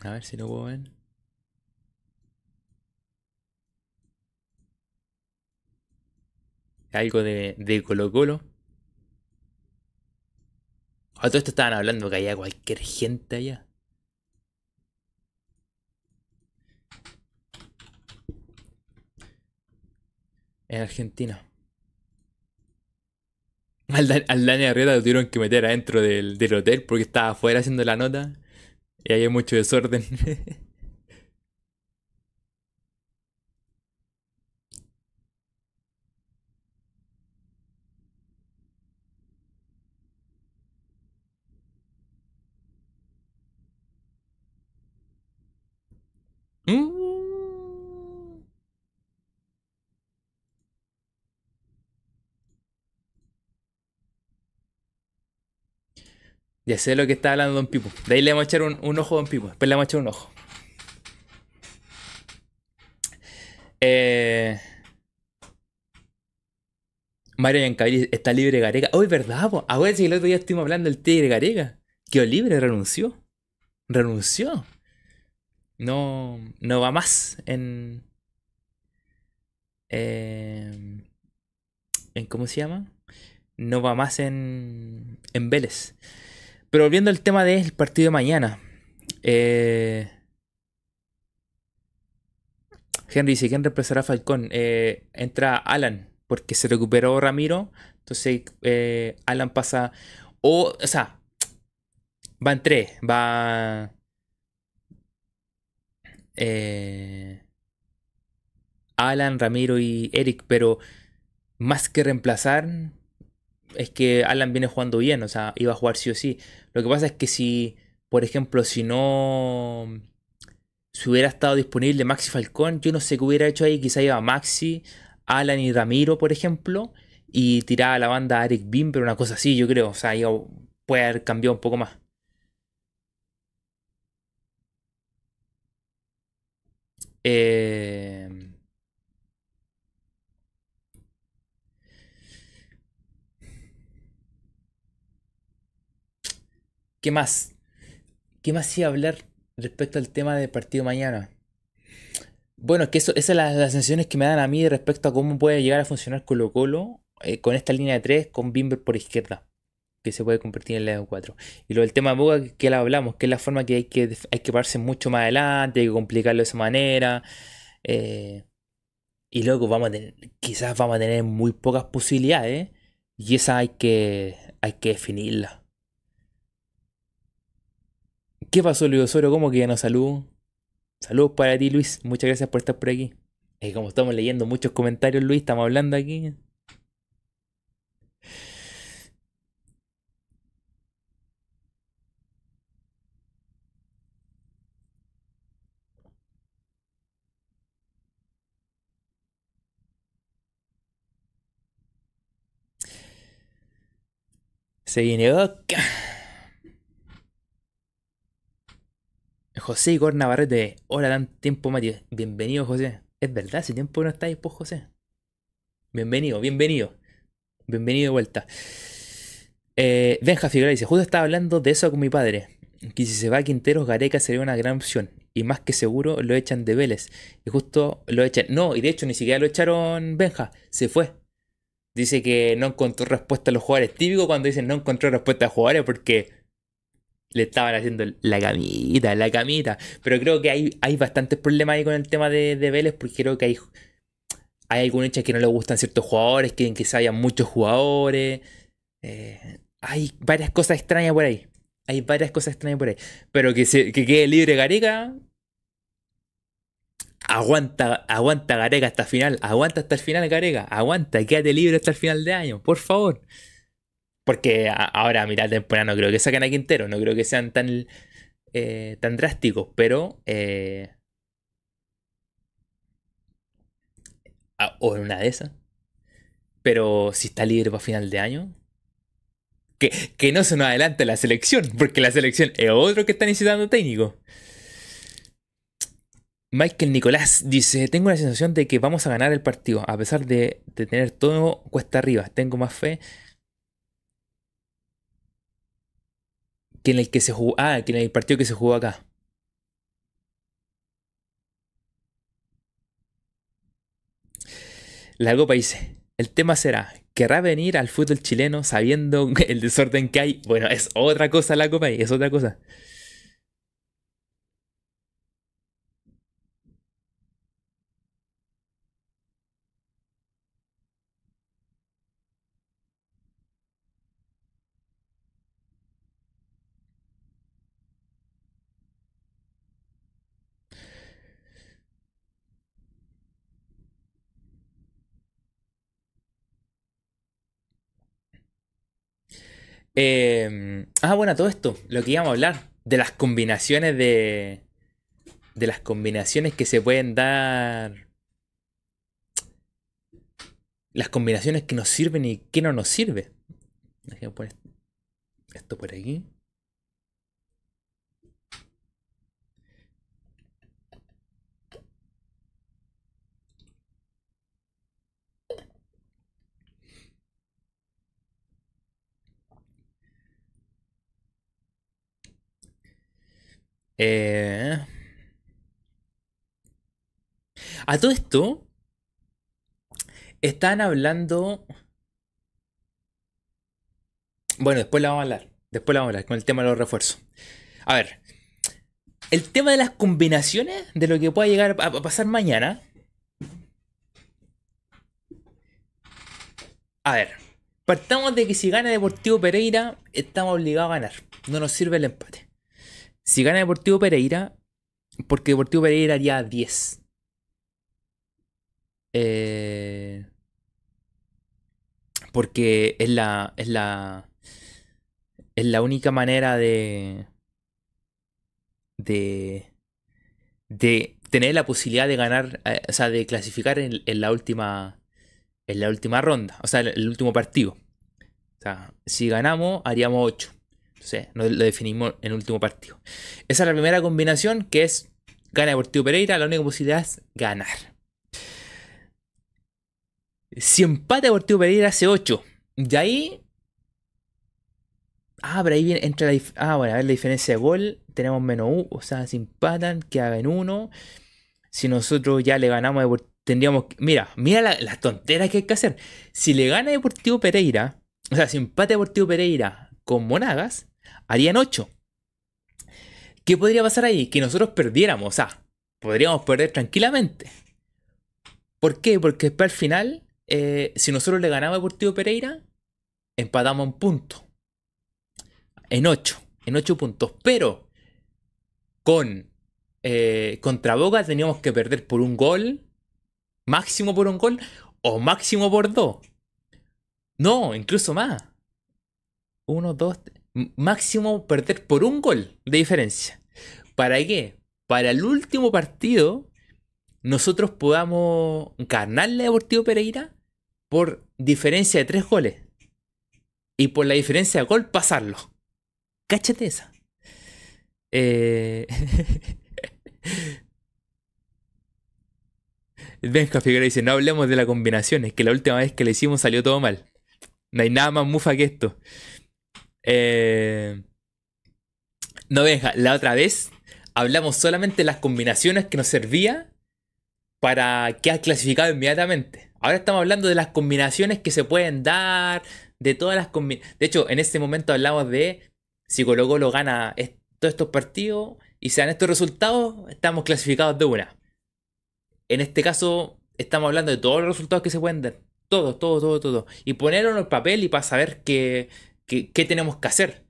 A ver si lo puedo ver. Algo de, de Colo Colo. A todo esto estaban hablando que había cualquier gente allá. En Argentina. Al, Dani Arrieta lo tuvieron que meter adentro del, del hotel porque estaba afuera haciendo la nota. Y hay mucho desorden. Mm. Ya sé lo que está hablando Don Pipo. De ahí le vamos a echar un, ojo a Don Pipo. Después le vamos a echar un ojo. Eh... Mario Yancavilli está libre Gareca. Oh, es verdad, po. Ahora sí, el otro día estuvimos hablando del Tigre Gareca. Quedó libre, renunció. Renunció. No, no va más en. eh, en ¿Cómo se llama? No va más en. En Vélez. Pero volviendo al tema del partido de mañana. Eh, Henry dice: ¿Quién reemplazará a Falcón? Eh, entra Alan, porque se recuperó Ramiro. Entonces, eh, Alan pasa. O, o sea, va en tres. Va. Alan, Ramiro y Eric. Pero más que reemplazar, es que Alan viene jugando bien. O sea, iba a jugar sí o sí. Lo que pasa es que si, por ejemplo, si no. Si hubiera estado disponible Maxi Falcón, yo no sé qué hubiera hecho ahí. Quizá iba Maxi, Alan y Ramiro, por ejemplo. Y tiraba la banda a Eric Beam, pero una cosa así, yo creo. O sea, iba- puede haber cambiado un poco más. Eh, ¿qué más? ¿Qué más iba a hablar respecto al tema del partido mañana? Bueno, es que eso, esas son las, las que me dan a mí respecto a cómo puede llegar a funcionar Colo Colo eh, con esta línea de 3 con Bimber por izquierda, que se puede convertir en la de 4. Y lo del tema de Boga, que la hablamos, que es la forma que hay que, hay que pararse mucho más adelante, hay que complicarlo de esa manera. eh, y luego vamos a quizás vamos a tener muy pocas posibilidades, y esa hay que, hay que definirla. ¿Qué pasó, Luis Osorio? ¿Cómo que ya no saludó? Saludos para ti, Luis. Muchas gracias por estar por aquí. Eh, como estamos leyendo muchos comentarios, Luis, estamos hablando aquí. Se viene. José Igor Navarrete. Hola, tan tiempo, Mati. Bienvenido, José. Es verdad, hace tiempo no estáis, pues, José. Bienvenido, bienvenido. Bienvenido de vuelta. Eh, Benja Figueroa dice, justo estaba hablando de eso con mi padre. Que si se va a Quinteros, Gareca sería una gran opción. Y más que seguro lo echan de Vélez. Y justo lo echan. No, y de hecho ni siquiera lo echaron Benja. Se fue. Dice que no encontró respuesta a los jugadores. Típico cuando dicen no encontró respuesta a jugadores porque le estaban haciendo la camita, la camita. Pero creo que hay, hay bastantes problemas ahí con el tema de, de Vélez porque creo que hay, hay algunos hinchas que no les gustan ciertos jugadores, quieren que se vayan muchos jugadores. Eh, hay varias cosas extrañas por ahí. Hay varias cosas extrañas por ahí. Pero que, se, que quede libre Gareca. Aguanta, aguanta Gareca hasta el final. Aguanta hasta el final, Gareca. Aguanta, quédate libre hasta el final de año, por favor. Porque ahora a mitad de temporada no creo que saquen a Quintero. No creo que sean tan, eh, tan drásticos. Pero. eh, o en una de esas. Pero si está libre para final de año. Que, que no se nos adelante la selección. Porque la selección es otro que está necesitando técnico. Michael Nicolás dice, tengo la sensación de que vamos a ganar el partido, a pesar de, de tener todo cuesta arriba. Tengo más fe que en el que se jugó, ah, que el partido que se jugó acá. La Copa dice, el tema será, ¿querrá venir al fútbol chileno sabiendo el desorden que hay? Bueno, es otra cosa la Copa, es otra cosa. Eh, ah, bueno, todo esto, lo que íbamos a hablar, de las combinaciones de... De las combinaciones que se pueden dar... Las combinaciones que nos sirven y que no nos sirve. Poner esto por aquí. Eh, a todo esto, están hablando. Bueno, después la vamos a hablar. Después la vamos a hablar con el tema de los refuerzos. A ver, el tema de las combinaciones de lo que pueda llegar a pasar mañana. A ver, partamos de que si gana Deportivo Pereira, estamos obligados a ganar. No nos sirve el empate. Si gana Deportivo Pereira, porque Deportivo Pereira haría 10. Eh, porque es la, es la, es la única manera de, de, de tener la posibilidad de ganar, eh, o sea, de clasificar en, la última, en la última ronda, o sea, el, el, último partido. O sea, si ganamos, haríamos 8. Entonces, lo definimos en último partido. Esa es la primera combinación que es gana Deportivo Pereira, la única posibilidad es ganar. Si empate Deportivo Pereira hace 8. De ahí. Ah, pero ahí viene, entra. Ah, bueno, a ver la diferencia de gol. Tenemos menos 1. O sea, si empatan, queda en 1. Si nosotros ya le ganamos, tendríamos. Mira, mira las tonteras que hay que hacer. Si le gana Deportivo Pereira. O sea, si empate Deportivo Pereira con Monagas, harían 8. ¿Qué podría pasar ahí? Que nosotros perdiéramos. O sea, podríamos perder tranquilamente. ¿Por qué? Porque después al final eh, si nosotros le ganamos a Deportivo Pereira, empatamos en punto. En 8. En 8 puntos. Pero con eh, contra Boca teníamos que perder por un gol. Máximo por un gol. O máximo por dos. No, incluso más. Uno, dos. Máximo perder por un gol de diferencia. ¿Para qué? Para el último partido nosotros podamos ganarle a Deportivo Pereira por diferencia de tres goles. Y por la diferencia de gol pasarlo. Cáchate esa. Eh... Benja Figueroa dice, no hablemos de la combinación, es que la última vez que le hicimos salió todo mal. No hay nada más mufa que esto. Eh... No, Benja, la otra vez hablamos solamente de las combinaciones que nos servía para quedar clasificado inmediatamente. Ahora estamos hablando de las combinaciones que se pueden dar, de todas las combinaciones. De hecho, en este momento hablamos de si Colo Colo gana todos estos partidos y se dan estos resultados, estamos clasificados de una. En este caso, estamos hablando de todos los resultados que se pueden dar. Todo, todo, todo, todo. Y ponerlo en el papel y para saber qué, tenemos que hacer.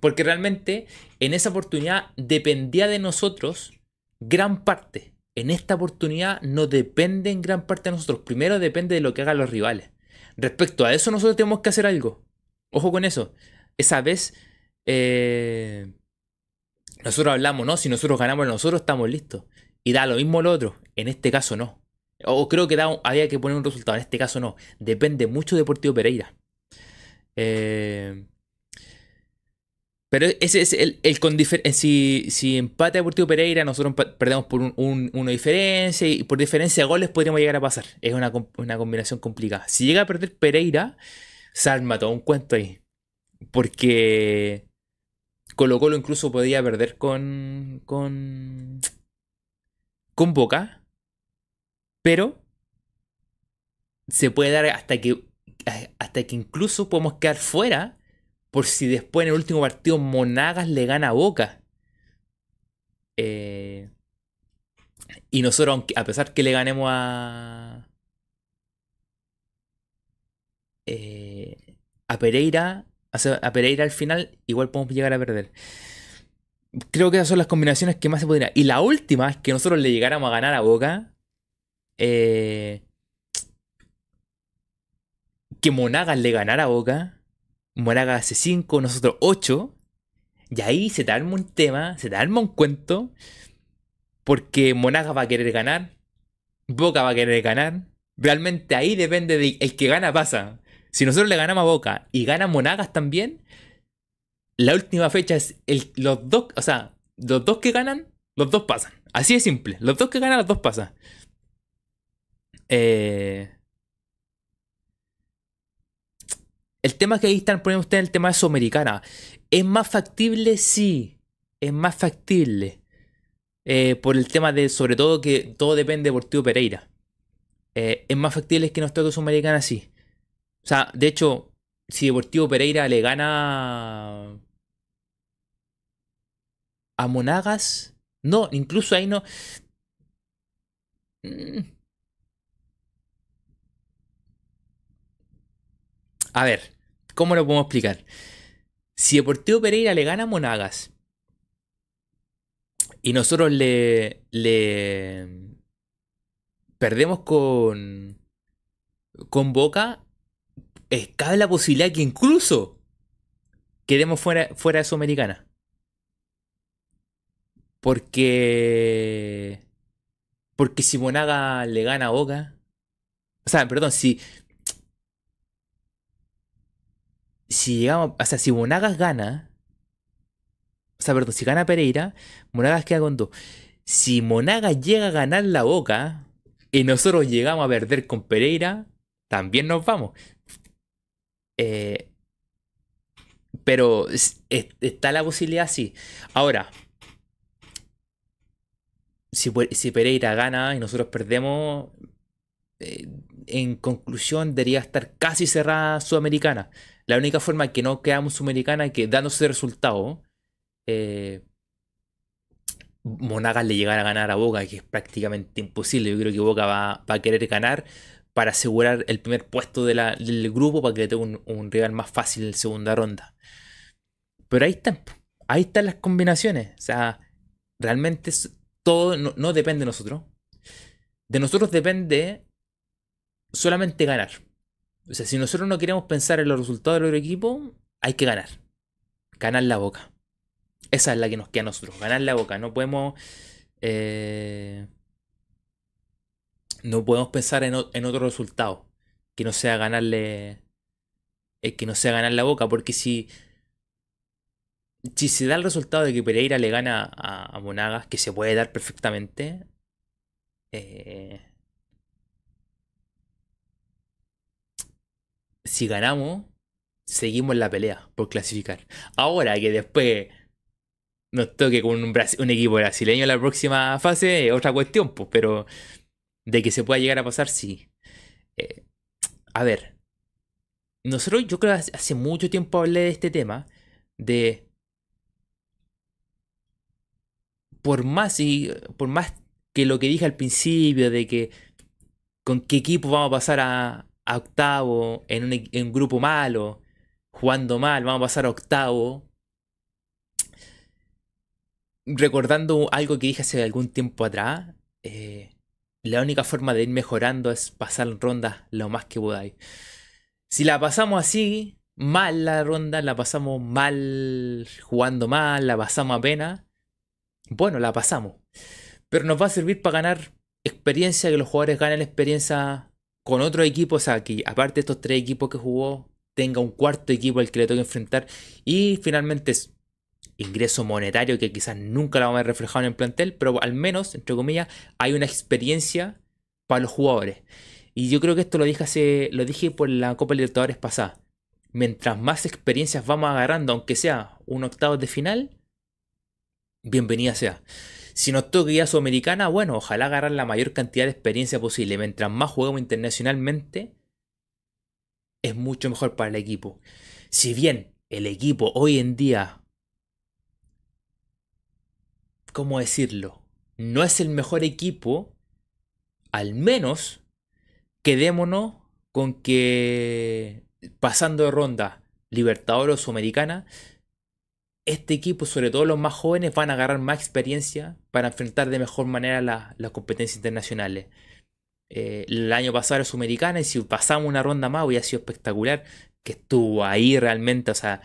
Porque realmente en esa oportunidad dependía de nosotros gran parte en esta oportunidad no depende en gran parte de nosotros. Primero depende de lo que hagan los rivales. Respecto a eso, nosotros tenemos que hacer algo. Ojo con eso. Esa vez, eh, nosotros hablamos, ¿no? Si nosotros ganamos nosotros, estamos listos. Y da lo mismo lo otro. En este caso, no. O creo que da, había que poner un resultado. En este caso, no. Depende mucho de Deportivo Pereira. Eh, pero ese es el, el con eh, si, si empate Deportivo Pereira, nosotros perdemos por un, una diferencia y por diferencia de goles podríamos llegar a pasar. Es una, combinación complicada. Si llega a perder Pereira, se arma todo un cuento ahí. Porque Colo Colo incluso podía perder con, con, con Boca. Pero se puede dar hasta que, hasta que incluso podemos quedar fuera por si después en el último partido Monagas le gana a Boca. Eh, y nosotros, a pesar que le ganemos a. Eh, a Pereira. A Pereira al final, igual podemos llegar a perder. Creo que esas son las combinaciones que más se podrían. Y la última es que nosotros le llegáramos a ganar a Boca. Eh, que Monagas le ganara a Boca. Moraga hace 5, nosotros 8. Y ahí se te arma un tema, se te arma un cuento. Porque Monaga va a querer ganar. Boca va a querer ganar. Realmente ahí depende de el que gana pasa. Si nosotros le ganamos a Boca y gana Monagas también, la última fecha es el, los dos, o sea, los dos que ganan, los dos pasan. Así de simple. Los dos que ganan, los dos pasan. Eh, El tema que ahí están poniendo ustedes, el tema de Sudamericana. ¿Es más factible? Sí. Es más factible. eh, por el tema de, sobre todo, que todo depende de Deportivo Pereira. Eh, es más factible que nos toque Sudamericana así. O sea, de hecho, si Deportivo Pereira le gana a Monagas, no, incluso ahí no. A ver, ¿cómo lo podemos explicar? Si Deportivo Pereira le gana a Monagas y nosotros le, le perdemos con, con Boca, cabe la posibilidad que incluso quedemos fuera, fuera de Sudamericana. Porque. Porque si Monaga le gana a Boca. O sea, perdón, si. Si llegamos. O sea, si Monagas gana. O sea, perdón, si gana Pereira, Monagas queda con dos. Si Monagas llega a ganar la Boca y nosotros llegamos a perder con Pereira, también nos vamos. Eh, pero está la posibilidad, sí. Ahora, si, si Pereira gana y nosotros perdemos, eh, en conclusión debería estar casi cerrada Sudamericana. La única forma que no quedamos Sudamericana es que dándose resultado, eh, Monagas le llegara a ganar a Boca, que es prácticamente imposible. Yo creo que Boca va, a querer ganar para asegurar el primer puesto del grupo para que tenga un, un, rival más fácil en segunda ronda. Pero ahí están, ahí están las combinaciones. O sea, realmente todo no, depende de nosotros. De nosotros depende solamente ganar. O sea, si nosotros no queremos pensar en los resultados del otro equipo, hay que ganar. Ganar la boca. Esa es la que nos queda a nosotros. Ganar la boca. No podemos. Eh, no podemos pensar en, otro resultado. Que no sea ganarle. Eh, que no sea ganar la boca. Porque si si se da el resultado de que Pereira le gana a, Monagas, que se puede dar perfectamente, eh, si ganamos, seguimos la pelea por clasificar. Ahora que después nos toque con un, equipo brasileño en la próxima fase, es otra cuestión, pues, pero de que se pueda llegar a pasar, sí. Eh, a ver, nosotros yo creo que hace mucho tiempo hablé de este tema, de por más y por más que lo que dije al principio de que con qué equipo vamos a pasar a, octavo en un, en un, grupo malo, jugando mal, vamos a pasar a octavo. Recordando algo que dije hace algún tiempo atrás, eh, la única forma de ir mejorando es pasar rondas lo más que podáis. Si la pasamos así, mal la ronda, la pasamos mal jugando mal, la pasamos apenas, bueno, la pasamos. Pero nos va a servir para ganar experiencia, que los jugadores ganen experiencia con otro equipo, o sea, que aparte de estos tres equipos que jugó, tenga un cuarto equipo al que le toque enfrentar. Y finalmente es ingreso monetario que quizás nunca lo vamos a ver reflejado en el plantel, pero al menos, entre comillas, hay una experiencia para los jugadores. Y yo creo que esto lo dije, hace, lo dije por la Copa Libertadores pasada. Mientras más experiencias vamos agarrando, aunque sea un octavo de final, bienvenida sea. Si nos toca guía sudamericana, bueno, ojalá agarrar la mayor cantidad de experiencia posible. Mientras más juguemos internacionalmente, es mucho mejor para el equipo. Si bien el equipo hoy en día, ¿cómo decirlo? No es el mejor equipo, al menos quedémonos con que pasando de ronda Libertadores o Sudamericana, este equipo, sobre todo los más jóvenes, van a agarrar más experiencia para enfrentar de mejor manera las competencias internacionales. Eh, el año pasado era Sudamericana y si pasamos una ronda más hubiera sido espectacular, que estuvo ahí realmente, o sea,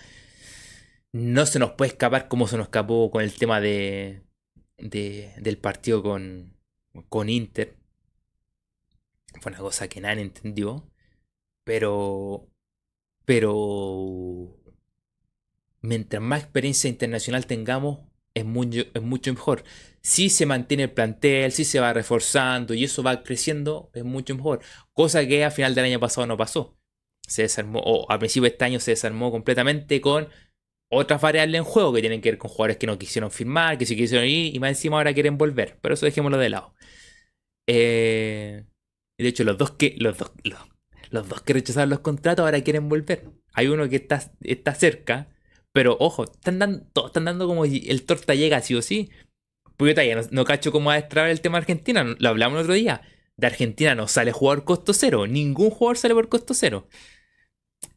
no se nos puede escapar como se nos escapó con el tema de, del partido con, con Inter. Fue una cosa que nadie entendió, pero, pero mientras más experiencia internacional tengamos, es, es mucho mejor. Si se mantiene el plantel, si se va reforzando y eso va creciendo, es mucho mejor. Cosa que a final del año pasado no pasó. Se desarmó, o a principio de este año se desarmó completamente con otras variables en juego que tienen que ver con jugadores que no quisieron firmar, que sí quisieron ir y más encima ahora quieren volver. Pero eso dejémoslo de lado. Eh, de hecho, los dos que los dos, los, dos que rechazaron los contratos ahora quieren volver. Hay uno que está, está cerca, pero ojo, están dando, están dando como el torta llega sí o sí. Porque todavía no, cacho cómo va a extraer el tema de Argentina. Lo hablamos el otro día. De Argentina no sale jugador costo cero. Ningún jugador sale por costo cero.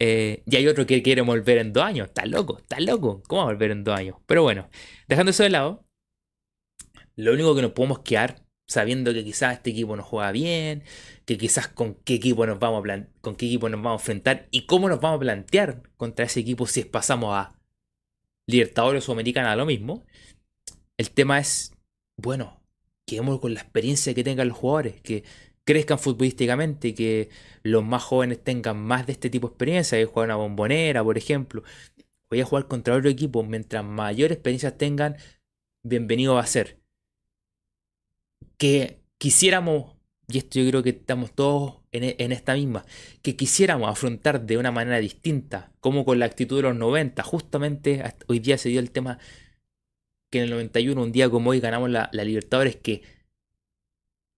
Eh, y hay otro que quiere volver en dos años. Está loco, está loco. ¿Cómo va a volver en dos años? Pero bueno, dejando eso de lado, lo único que nos podemos quedar sabiendo que quizás este equipo no juega bien, que quizás con qué equipo nos vamos a con qué equipo nos vamos a enfrentar y cómo nos vamos a plantear contra ese equipo si pasamos a Libertadores o Americana lo mismo. El tema es, bueno, quedemos con la experiencia que tengan los jugadores, que crezcan futbolísticamente, que los más jóvenes tengan más de este tipo de experiencia, que jugar una bombonera, por ejemplo. Voy a jugar contra otro equipo, mientras mayor experiencia tengan, bienvenido va a ser. Que quisiéramos, y esto yo creo que estamos todos en, e, en esta misma, que quisiéramos afrontar de una manera distinta, como con la actitud de los 90. Justamente hoy día se dio el tema que en el 91, un día como hoy, ganamos la, la Libertadores, que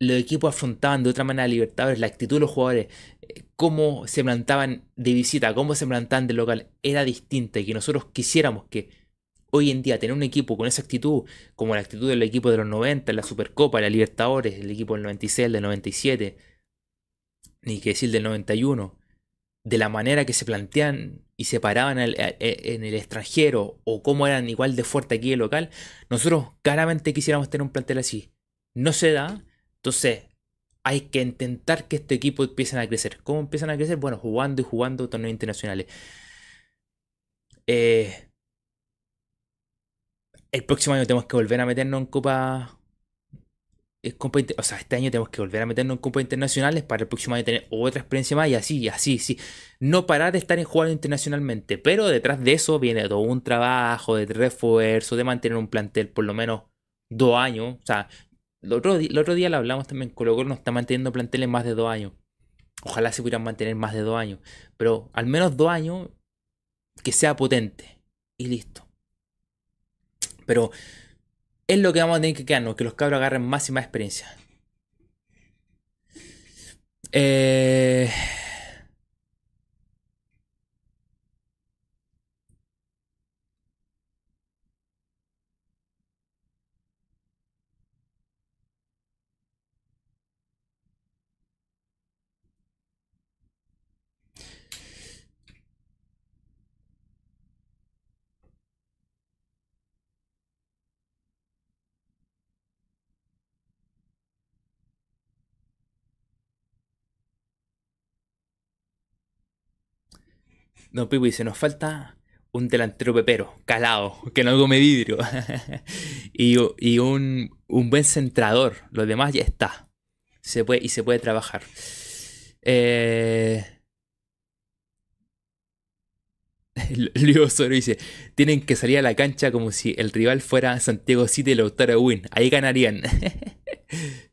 los equipos afrontaban de otra manera a Libertadores, la actitud de los jugadores, eh, cómo se plantaban de visita, cómo se plantaban de local, era distinta y que nosotros quisiéramos que hoy en día tener un equipo con esa actitud, como la actitud del equipo de los 90, la Supercopa, la Libertadores, el equipo del 96, el del 97, ni que decir del 91, de la manera que se plantean y se paraban en el, eh, en el extranjero o cómo eran igual de fuerte aquí el local, nosotros claramente quisiéramos tener un plantel así. No se da, entonces, hay que intentar que este equipo empiecen a crecer. ¿Cómo empiezan a crecer? Bueno, jugando y jugando torneos internacionales. Eh, el próximo año tenemos que volver a meternos en Copa, o sea, este año tenemos que volver a meternos en Copas internacionales para el próximo año tener otra experiencia más y así, y así, sí. No parar de estar en juego internacionalmente, pero detrás de eso viene todo un trabajo de refuerzo, de mantener un plantel por lo menos dos años. O sea, el otro, día lo hablamos también, Colo Colo no está manteniendo planteles más de dos años. Ojalá se pudieran mantener más de dos años. Pero al menos dos años que sea potente. Y listo. Pero es lo que vamos a tener que quedarnos, que los cabros agarren más y más experiencia. Eh... No, Pipo dice, nos falta un delantero pepero, calado, que no come vidrio. y, y un, un, buen centrador. Lo demás ya está. Se puede, y se puede trabajar. Eh... Leo Soro dice, tienen que salir a la cancha como si el rival fuera Santiago City y Lautaro Win. Ahí ganarían.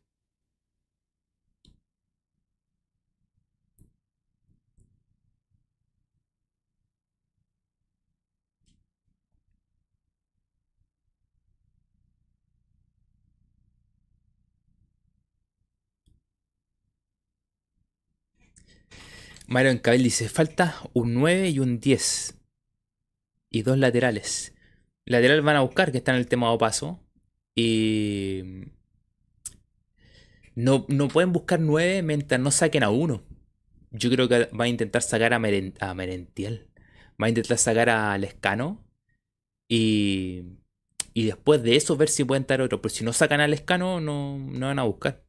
Mario Cabell dice, falta un 9 y un 10. Y dos laterales. Lateral van a buscar, que está en el tema de paso. Y... No, no, pueden buscar 9 mientras no saquen a uno. Yo creo que va a intentar sacar a, Merentiel. Va a intentar sacar a Lescano. Y... Y después de eso ver si pueden dar otro. Pero si no sacan a Lescano, no, no van a buscar.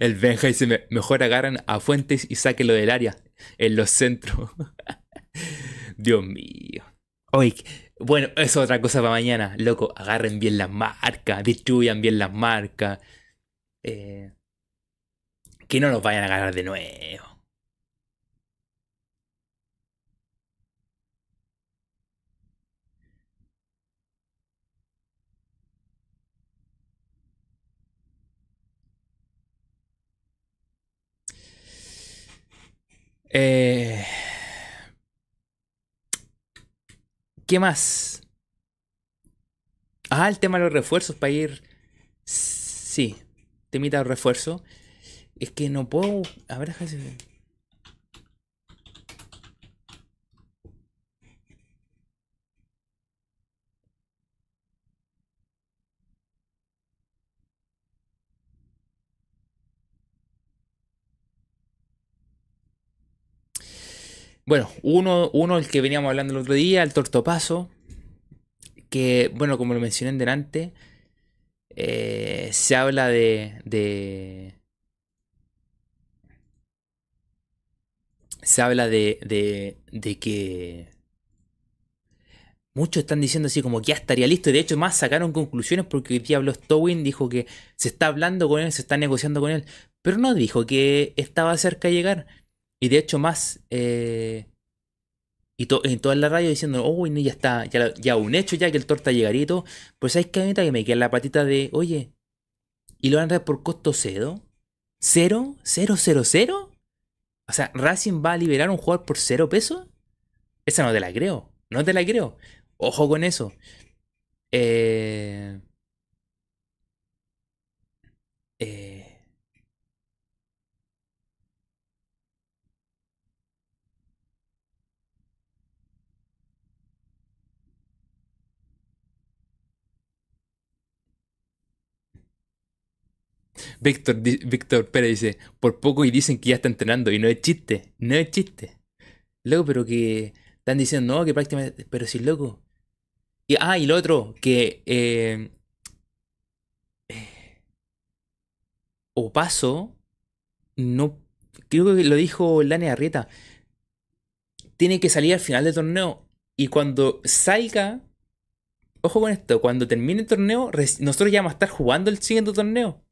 El Benja dice, mejor agarran a Fuentes y sáquenlo del área, en los centros. Dios mío. Oye, bueno, eso es otra cosa para mañana. Loco, agarren bien las marcas, distribuyan bien las marcas. Eh, que no nos vayan a agarrar de nuevo. Eh, ¿Qué más? Ah, el tema de los refuerzos para ir. Sí, temita de refuerzo. Es que no puedo. A ver, déjame. Bueno, uno, uno, el que veníamos hablando el otro día, el tortopaso, que, bueno, como lo mencioné en delante, eh, se habla de, de, Se habla de, de, de que... Muchos están diciendo así como que ya estaría listo. De hecho, más sacaron conclusiones porque el día habló Stowin, dijo que se está hablando con él, se está negociando con él. Pero no dijo que estaba cerca de llegar. Y de hecho, más. Eh, y en toda la radio diciendo, oh, no, ya está, ya, ya, un hecho ya que el torta llegaría y todo. Pues hay que que me queda la patita de, oye, ¿y lo van a dar por costo cero? ¿Cero? ¿Cero, cero, cero? O sea, ¿Racing va a liberar a un jugador por cero pesos? Esa no te la creo. No te la creo. Ojo con eso. Eh, eh, Víctor, Víctor Pérez dice, por poco y dicen que ya está entrenando y no es chiste, no es chiste. Loco, pero que están diciendo, no, que prácticamente, pero si loco. Y, ah, y lo otro, que eh, eh, no, creo que lo dijo Lane Arrieta, tiene que salir al final del torneo y cuando salga, ojo con esto, cuando termine el torneo, nosotros ya vamos a estar jugando el siguiente torneo.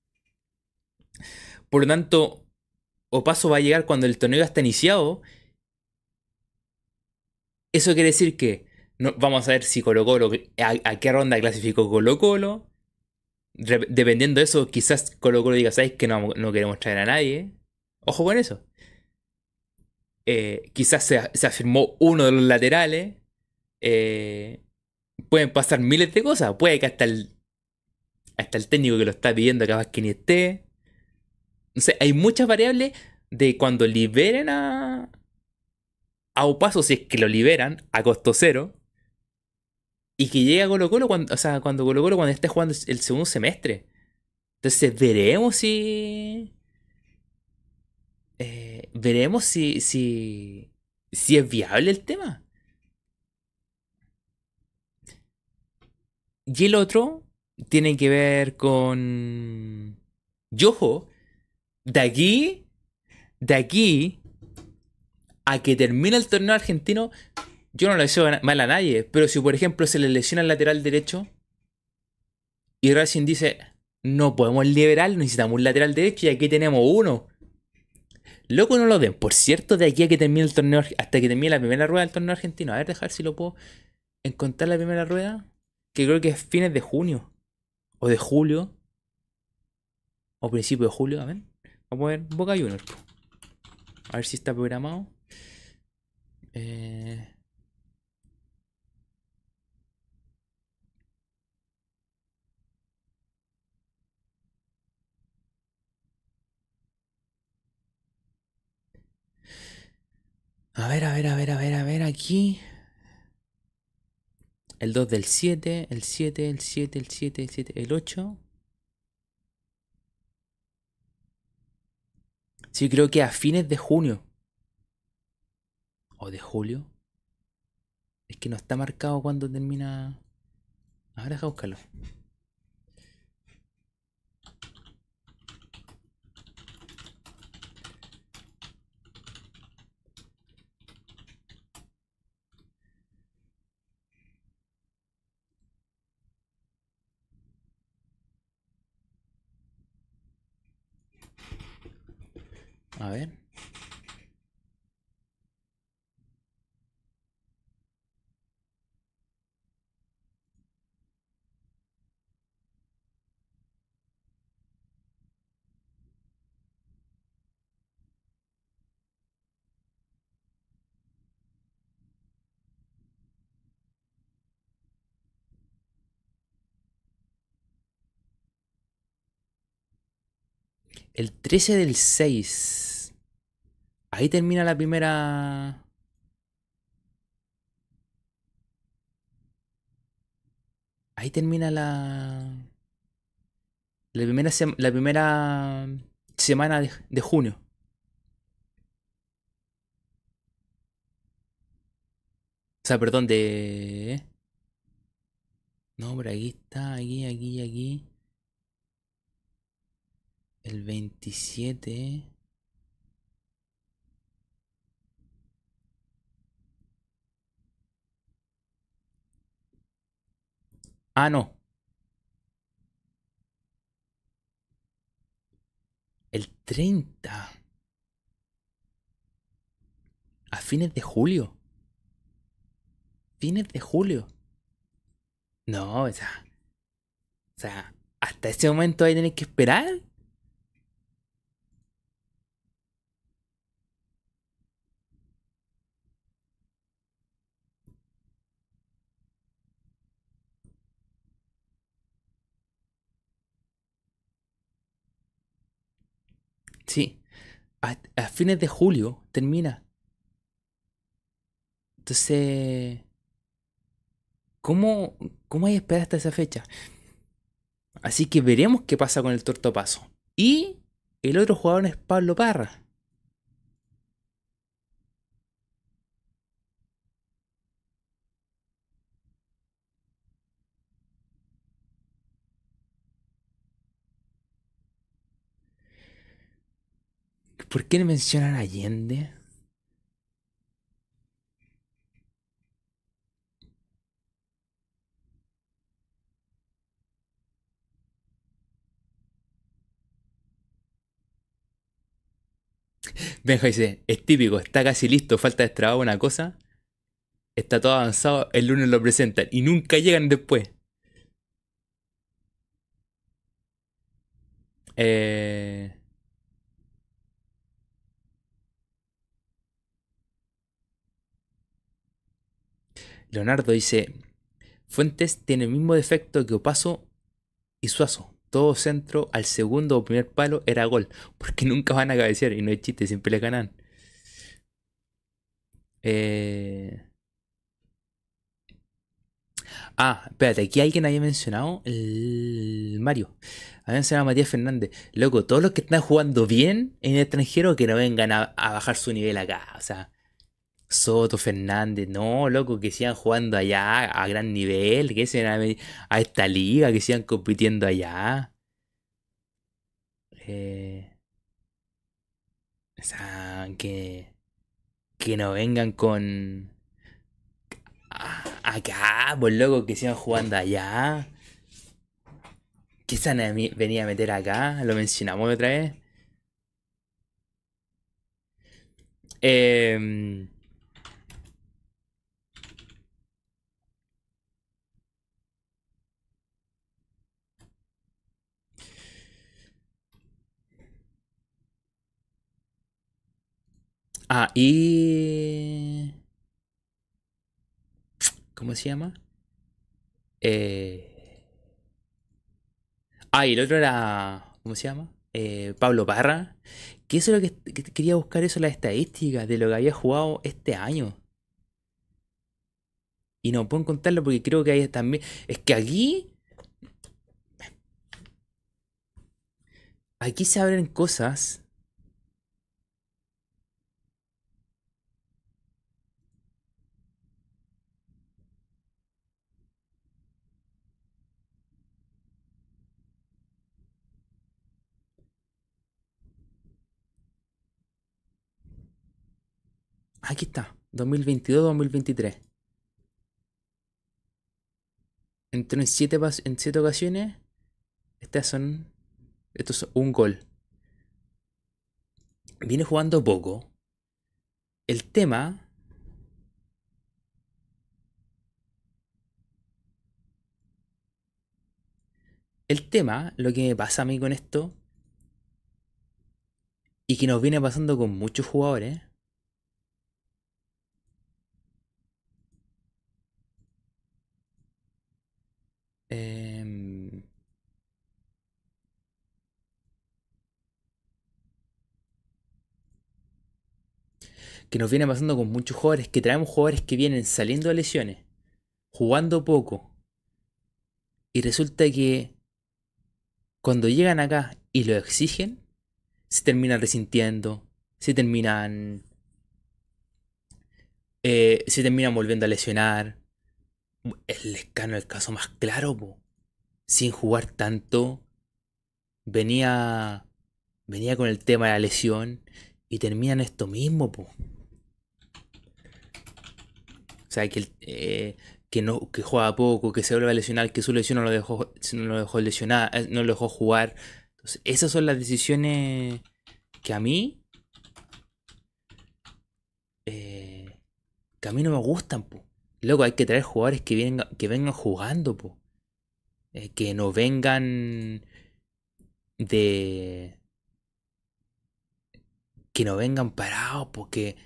Por lo tanto, Opaso va a llegar cuando el torneo está iniciado. Eso quiere decir que no, vamos a ver si Colo Colo, a, qué ronda clasificó Colo Colo. dependiendo de eso, quizás Colo Colo diga, ¿sabes que no, queremos traer a nadie? Ojo con eso. Eh, quizás se, afirmó uno de los laterales. Eh, pueden pasar miles de cosas. Puede que hasta el, hasta el técnico que lo está pidiendo capaz que ni esté. No sé, hay muchas variables de cuando liberen a. A Opaso, si es que lo liberan a costo cero. Y que llegue a Colo Colo cuando. O sea, cuando Colo Colo cuando esté jugando el segundo semestre. Entonces veremos si. Eh, veremos si, si. Si es viable el tema. Y el otro tiene que ver con. Yojo, de aquí, de aquí a que termine el torneo argentino, yo no le deseo mal a nadie. Pero si, por ejemplo, se le lesiona el lateral derecho y Racing dice, no podemos liberar, necesitamos un lateral derecho y aquí tenemos uno. Loco, no lo den. Por cierto, de aquí a que termine el torneo, hasta que termine la primera rueda del torneo argentino. A ver, dejar si lo puedo encontrar la primera rueda. Que creo que es fines de junio. O de julio. O principio de julio, a ver. Vamos a ver Boca Juniors. A ver si está programado. Eh... A ver, a ver, a ver, a ver, a ver, aquí. El 2 del 7, el 7, el 7, el 7, el 7, el 8. Sí, creo que a fines de junio. O de julio. Es que no está marcado cuando termina. Ahora deja buscarlo. A ver. El 13 del 6. Ahí termina la primera... Ahí termina la... La primera, la primera semana de junio. O sea, perdón, de... No, por aquí está, aquí, aquí, aquí. El 27. Ah, no. El 30. A fines de julio fines de julio. No, o sea. O sea, hasta ese momento hay que que esperar. Sí, a, fines de julio termina. Entonces, ¿Cómo, cómo hay esperar hasta esa fecha? Así que veremos qué pasa con el tortopaso. Y el otro jugador es Pablo Parra. ¿Por qué no mencionan Allende? Benja dice, es típico, está casi listo, falta de trabajo una cosa. Está todo avanzado, el lunes lo presentan y nunca llegan después. Eh... Leonardo dice, Fuentes tiene el mismo defecto que Opaso y Suazo todo centro al segundo o primer palo era gol. Porque nunca van a cabecear y no hay chiste, siempre le ganan. Eh... Ah, espérate, aquí alguien había mencionado el Mario. Había mencionado a Matías Fernández. Loco, todos los que están jugando bien en el extranjero que no vengan a, bajar su nivel acá. O sea, Soto, Fernández, no, loco, que sigan jugando allá a gran nivel, que se a, esta liga, que sigan compitiendo allá. Eh, que, que no vengan con... Acá, pues loco, que sigan jugando allá. ¿Qué se venía a meter acá? Lo mencionamos otra vez. Eh, Ah, y... ¿Cómo se llama? Eh... Ah, y el otro era... ¿Cómo se llama? Eh, Pablo Parra. Que eso es lo que, quería buscar, eso, la estadística de lo que había jugado este año. Y no puedo contarlo porque creo que hay también... Es que aquí... Aquí se abren cosas Aquí está, 2022-2023. Entró en siete, en siete ocasiones. Estas son. Esto es un gol. Viene jugando poco. El tema. El tema, lo que me pasa a mí con esto. Y que nos viene pasando con muchos jugadores Em, que nos viene pasando con muchos jugadores, que traemos jugadores que vienen saliendo de lesiones, jugando poco, y resulta que cuando llegan acá y lo exigen, se terminan resintiendo, se terminan. Eh, se terminan volviendo a lesionar, el Lescano el caso más claro, po. sin jugar tanto, venía venía con el tema de la lesión y terminan esto mismo, po. O sea, que, eh, que, no, que juega poco, que se vuelve a lesionar, que su lesión no lo dejó, no lo dejó lesionar, eh, no lo dejó jugar. Entonces, esas son las decisiones que a mí. Eh, que a mí no me gustan. Luego hay que traer jugadores que vengan, que vengan jugando, po. que no vengan de que no vengan parados, porque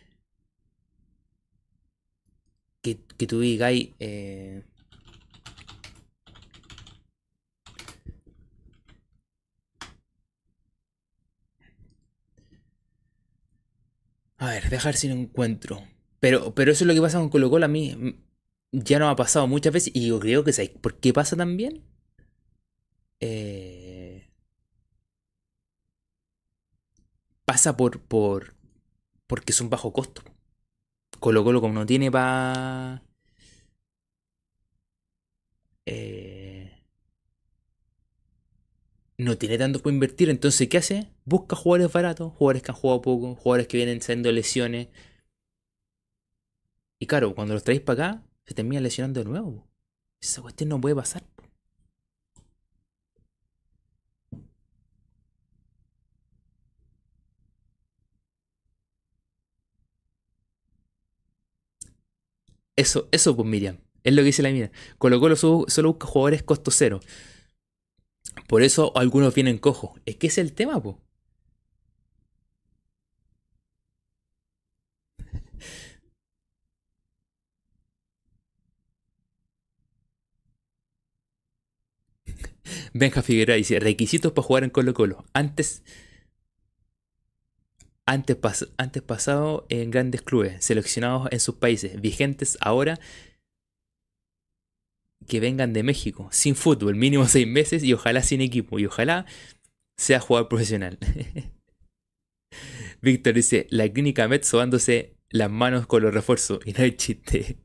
que, que tú digas, eh, A ver, dejar si lo encuentro. Pero, pero eso es lo que pasa con Colo Colo a mí. Ya no ha pasado muchas veces y yo creo que ¿sabes por qué pasa también? Eh, pasa por, por porque son bajo costo. Colo Colo como no tiene para... Eh, no tiene tanto para invertir, entonces ¿qué hace? Busca jugadores baratos, jugadores que han jugado poco, jugadores que vienen siendo lesiones. Y claro, cuando los traéis para acá, se termina lesionando de nuevo. Esa cuestión no puede pasar. Eso, eso pues Miriam. Es lo que dice la mía. Colo Colo solo busca jugadores costo cero. Por eso algunos vienen cojos. Es que es el tema, pues. Benja Figueroa dice, requisitos para jugar en Colo Colo. Antes antes, antes pasado en grandes clubes, seleccionados en sus países, vigentes ahora que vengan de México, sin fútbol, mínimo seis meses y ojalá sin equipo, y ojalá sea jugador profesional. Víctor dice, la clínica Met sobándose las manos con los refuerzos, y no hay chiste.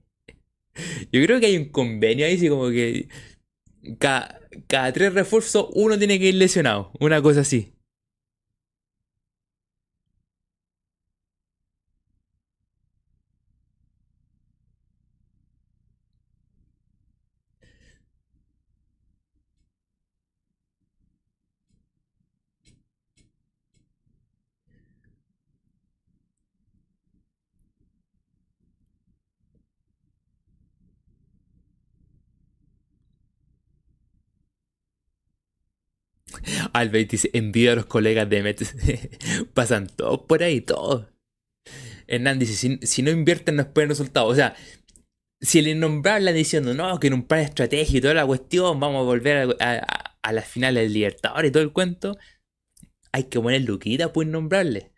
Yo creo que hay un convenio ahí, así como que cada, cada tres refuerzos uno tiene que ir lesionado, una cosa así. Albert dice, envío a los colegas de Mets. Pasan todos por ahí, todos. Hernán dice, si, no invierten no esperan resultados. O sea, si el innombrable diciendo, no, que en un plan estratégico y toda la cuestión, vamos a volver a, las finales del Libertadores y todo el cuento, hay que poner Luquita pues innombrable.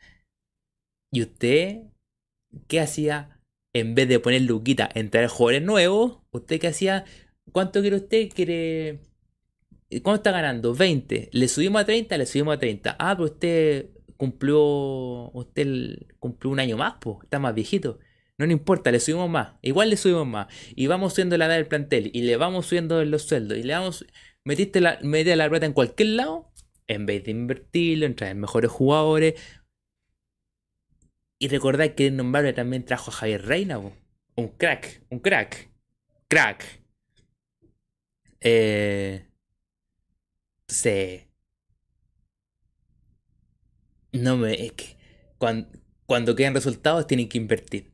¿Y usted qué hacía? En vez de poner Luquita en traer jugadores nuevos, ¿usted qué hacía? ¿Cuánto quiere usted? ¿Quiere ¿Cuánto está ganando? 20. ¿Le subimos a 30? Le subimos a 30. Ah, pero usted cumplió. Usted cumplió un año más, pues. Está más viejito. No le importa, le subimos más. Igual le subimos más. Y vamos subiendo la edad del plantel. Y le vamos subiendo los sueldos. Y le vamos. Metiste la, metiste la plata en cualquier lado. En vez de invertirlo, en traer mejores jugadores. Y recordad que el nombrable también trajo a Javier Reina, un crack, un crack, crack. Eh, Sí. No me. Es que cuando, cuando quedan resultados tienen que invertir.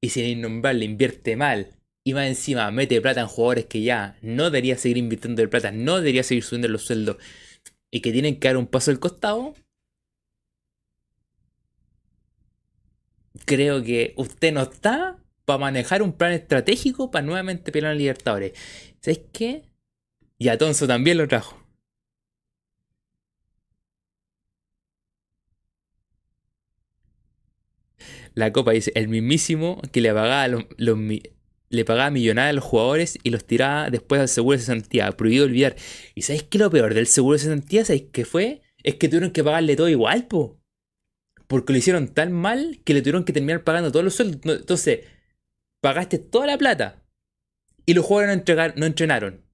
Y si el innombrable invierte mal y más encima mete plata en jugadores que ya no debería seguir invirtiendo de plata, no debería seguir subiendo los sueldos y que tienen que dar un paso al costado, creo que usted no está para manejar un plan estratégico para nuevamente pelear a Libertadores. ¿Sabes qué? Y a Tonso también lo trajo. La copa dice, el mismísimo que le pagaba le pagaba millonadas a los jugadores y los tiraba después al seguro de cesantía. Prohibido olvidar. ¿Y sabéis qué lo peor del seguro de cesantía? ¿Sabéis qué fue? Es que tuvieron que pagarle todo igual, po. Porque lo hicieron tan mal que le tuvieron que terminar pagando todos los sueldos. Entonces, pagaste toda la plata. Y los jugadores no, entrenaron.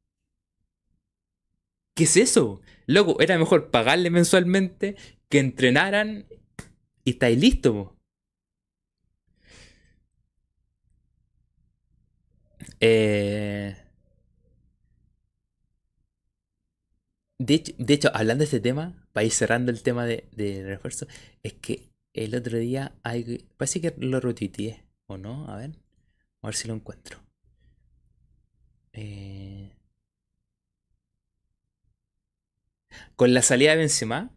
¿Qué es eso? Loco, era mejor pagarle mensualmente que entrenaran y estáis listos, po. Eh, de, hecho, hablando de este tema, para ir cerrando el tema de, refuerzo, es que el otro día hay, parece que lo retuiteé, ¿o no? A ver, a ver si lo encuentro. Eh, con la salida de Benzema,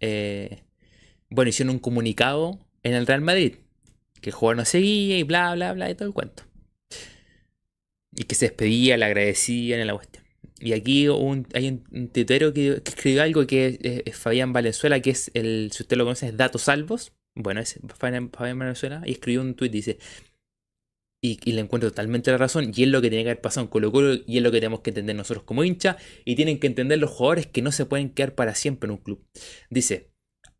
eh, bueno, hicieron un comunicado en el Real Madrid, que el jugador no seguía y bla, bla, bla, y todo el cuento. Y que se despedía, le agradecían en la cuestión. Y aquí hay un, un que, escribió algo que es, Fabián Valenzuela, que es el, si usted lo conoce, es Datos Salvos. Bueno, es Fabián, Valenzuela. Y escribió un tweet, dice, y, le encuentro totalmente la razón, y es lo que tiene que haber pasado en Colo Colo, y es lo que tenemos que entender nosotros como hincha, y tienen que entender los jugadores que no se pueden quedar para siempre en un club. Dice,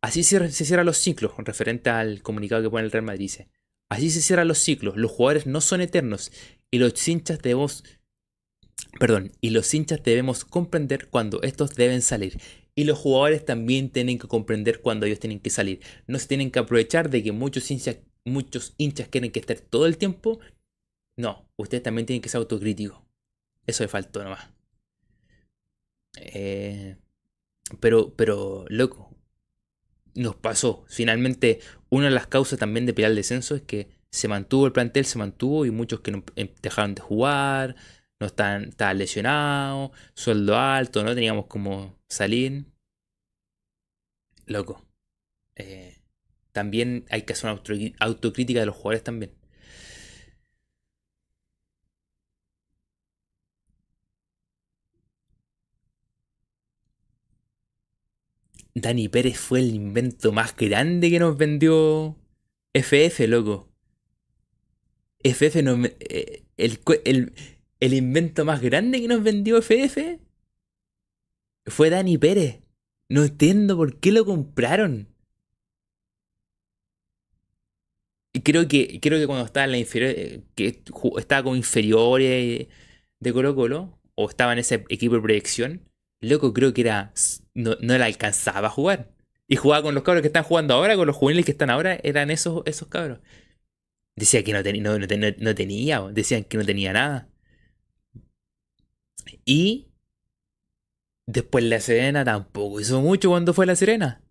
así se, se cierran los ciclos, referente al comunicado que pone el Real Madrid, dice, así se cierran los ciclos, los jugadores no son eternos, y los hinchas debemos, perdón, y los hinchas debemos comprender cuando estos deben salir. Y los jugadores también tienen que comprender cuando ellos tienen que salir. No se tienen que aprovechar de que muchos hinchas, muchos hinchas quieren que estar todo el tiempo. No, ustedes también tienen que ser autocríticos. Eso le faltó nomás. Eh, pero, pero, loco, nos pasó. Finalmente, una de las causas también de pelear el descenso es que se mantuvo el plantel, se mantuvo y muchos que no, em, dejaron de jugar, no estaban, estaban lesionados, sueldo alto, no teníamos como salir. Loco. Eh, también hay que hacer una autocrítica de los jugadores también. Dani Pérez fue el invento más grande que nos vendió FF, loco. FF eh, el, el, invento más grande que nos vendió FF fue Dani Pérez. No entiendo por qué lo compraron. Y creo que, creo que cuando estaba en la inferior, eh, estaba como inferior de Colo Colo, o estaba en ese equipo de proyección, loco, creo que era. No, no le alcanzaba a jugar. Y jugaba con los cabros que están jugando ahora, con los juveniles que están ahora, eran esos, esos cabros. Decía que no, no, tenía, decían que no tenía nada. Y después la Serena tampoco hizo mucho cuando fue la Serena.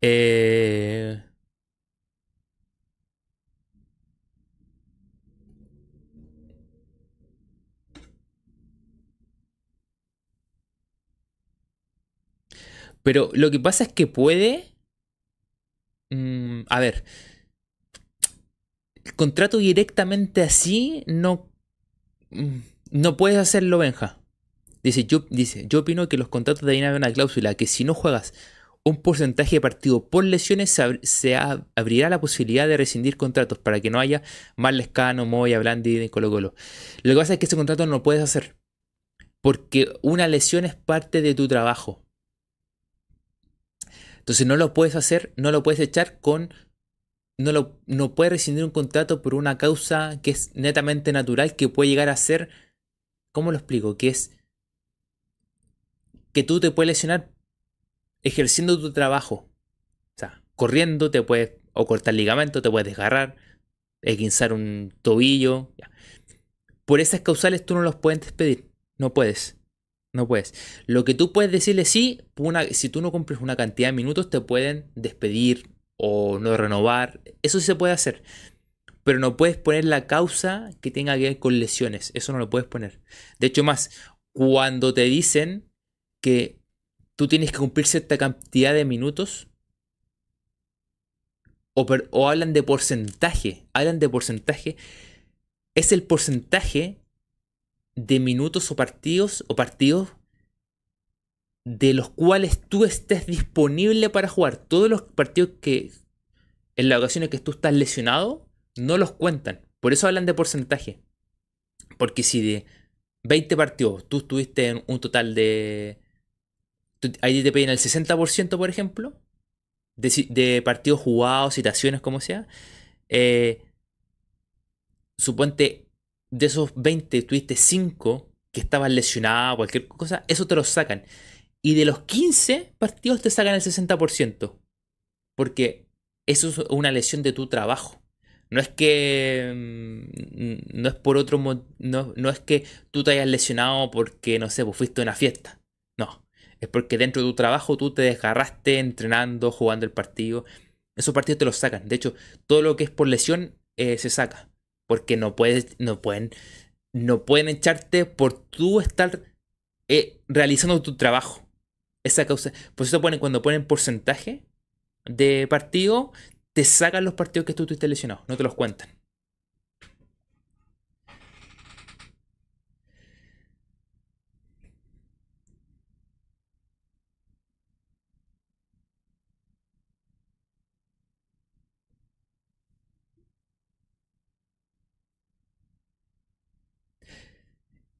Eh... Pero lo que pasa es que puede a ver. El contrato directamente así no. Mm, no puedes hacerlo, Benja. Dice yo, dice, yo opino que los contratos deberían haber una cláusula que si no juegas un porcentaje de partido por lesiones, se, abrirá la posibilidad de rescindir contratos para que no haya más Lescano, Moya, Blandi Colo Colo. Lo que pasa es que ese contrato no lo puedes hacer. Porque una lesión es parte de tu trabajo. Entonces no lo puedes hacer, no lo puedes echar con... No, lo, no puedes rescindir un contrato por una causa que es netamente natural, que puede llegar a ser... ¿Cómo lo explico? Que es... Que tú te puedes lesionar ejerciendo tu trabajo. O sea, corriendo te puedes... O cortar ligamento, te puedes desgarrar, esguinzar un tobillo. Por esas causales tú no los puedes despedir. No puedes. No puedes. Lo que tú puedes decirle sí, si tú no cumples una cantidad de minutos, te pueden despedir o no renovar. Eso sí se puede hacer. Pero no puedes poner la causa que tenga que ver con lesiones. Eso no lo puedes poner. De hecho, más, cuando te dicen que tú tienes que cumplir cierta cantidad de minutos, o, o hablan de porcentaje, hablan de porcentaje, es el porcentaje de minutos o partidos o partidos de los cuales tú estés disponible para jugar. Todos los partidos que en las ocasiones que tú estás lesionado no los cuentan. Por eso hablan de porcentaje. Porque si de 20 partidos tú estuviste en un total de... Ahí te piden el 60%, por ejemplo, de, partidos jugados, citaciones, como sea. Eh, suponte, de esos 20 tuviste 5 que estaban lesionados, cualquier cosa, eso te lo sacan. Y de los 15 partidos te sacan el 60%. Porque eso es una lesión de tu trabajo. No es que. Mm, no es por otro. No, no es que tú te hayas lesionado porque, no sé, pues fuiste a una fiesta. No. Es porque dentro de tu trabajo tú te desgarraste entrenando, jugando el partido. Esos partidos te los sacan. De hecho, todo lo que es por lesión eh, se saca. Porque no puedes. No pueden. No pueden echarte por tú estar eh, realizando tu trabajo. Esa causa. Por eso ponen, cuando ponen porcentaje de partido, te sacan los partidos que tú estuviste lesionado, no te los cuentan.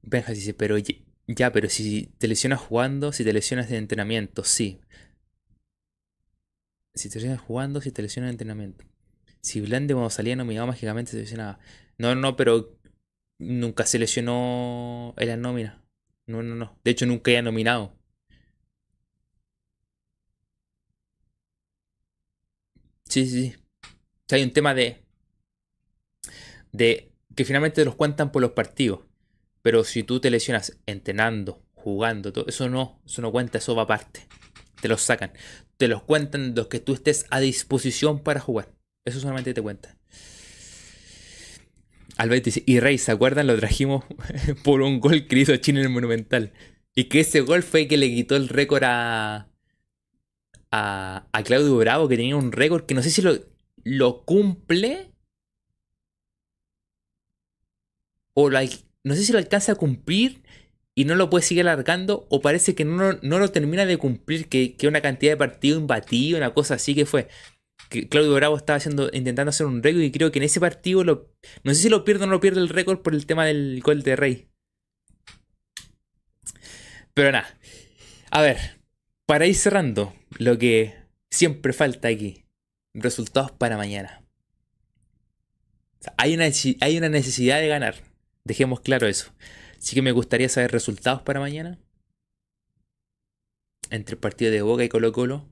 Benja dice, pero ya, pero si te lesionas jugando, si te lesionas de entrenamiento, sí. Si te lesionas jugando, si te lesionas en entrenamiento. Si Blande cuando salía nominado mágicamente se lesionaba. No, no, pero nunca se lesionó en la nómina. No, no, no. De hecho, nunca había nominado. Sí, sí, sí. O sea, hay un tema de. de que finalmente los cuentan por los partidos. Pero si tú te lesionas entrenando, jugando, todo, eso no, eso no cuenta, eso va aparte. Te los sacan te los cuentan los que tú estés a disposición para jugar. Eso solamente te cuenta. Albert dice, y Rey, ¿se acuerdan? Lo trajimos por un gol que hizo Chile en el Monumental. Y que ese gol fue el que le quitó el récord a, a, Claudio Bravo, que tenía un récord que no sé si lo, lo cumple o no sé si lo alcanza a cumplir y no lo puede seguir alargando o parece que no, lo termina de cumplir, que, que una cantidad de partido imbatido, una cosa así que fue. Que Claudio Bravo estaba haciendo, intentando hacer un récord y creo que en ese partido lo, no sé si lo pierde o no pierde el récord por el tema del gol de Rey. Pero nada. A ver, para ir cerrando, lo que siempre falta aquí. Resultados para mañana. hay, una, hay una necesidad de ganar. Dejemos claro eso. Así que me gustaría saber resultados para mañana. Entre el partido de Boca y Colo Colo.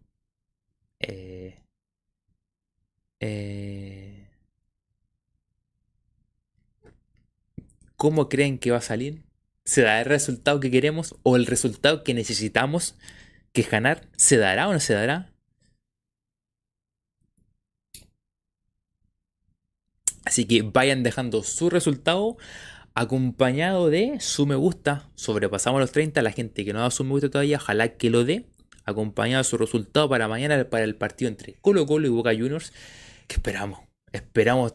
Eh, eh, ¿Cómo creen que va a salir? ¿Se dará el resultado que queremos o el resultado que necesitamos que ganar? ¿Se dará o no se dará? Así que vayan dejando su resultado acompañado de su me gusta. Sobrepasamos los 30. La gente que no dado su me gusta todavía, ojalá que lo dé. Acompañado de su resultado para mañana, para el partido entre Colo Colo y Boca Juniors. Que esperamos. Esperamos.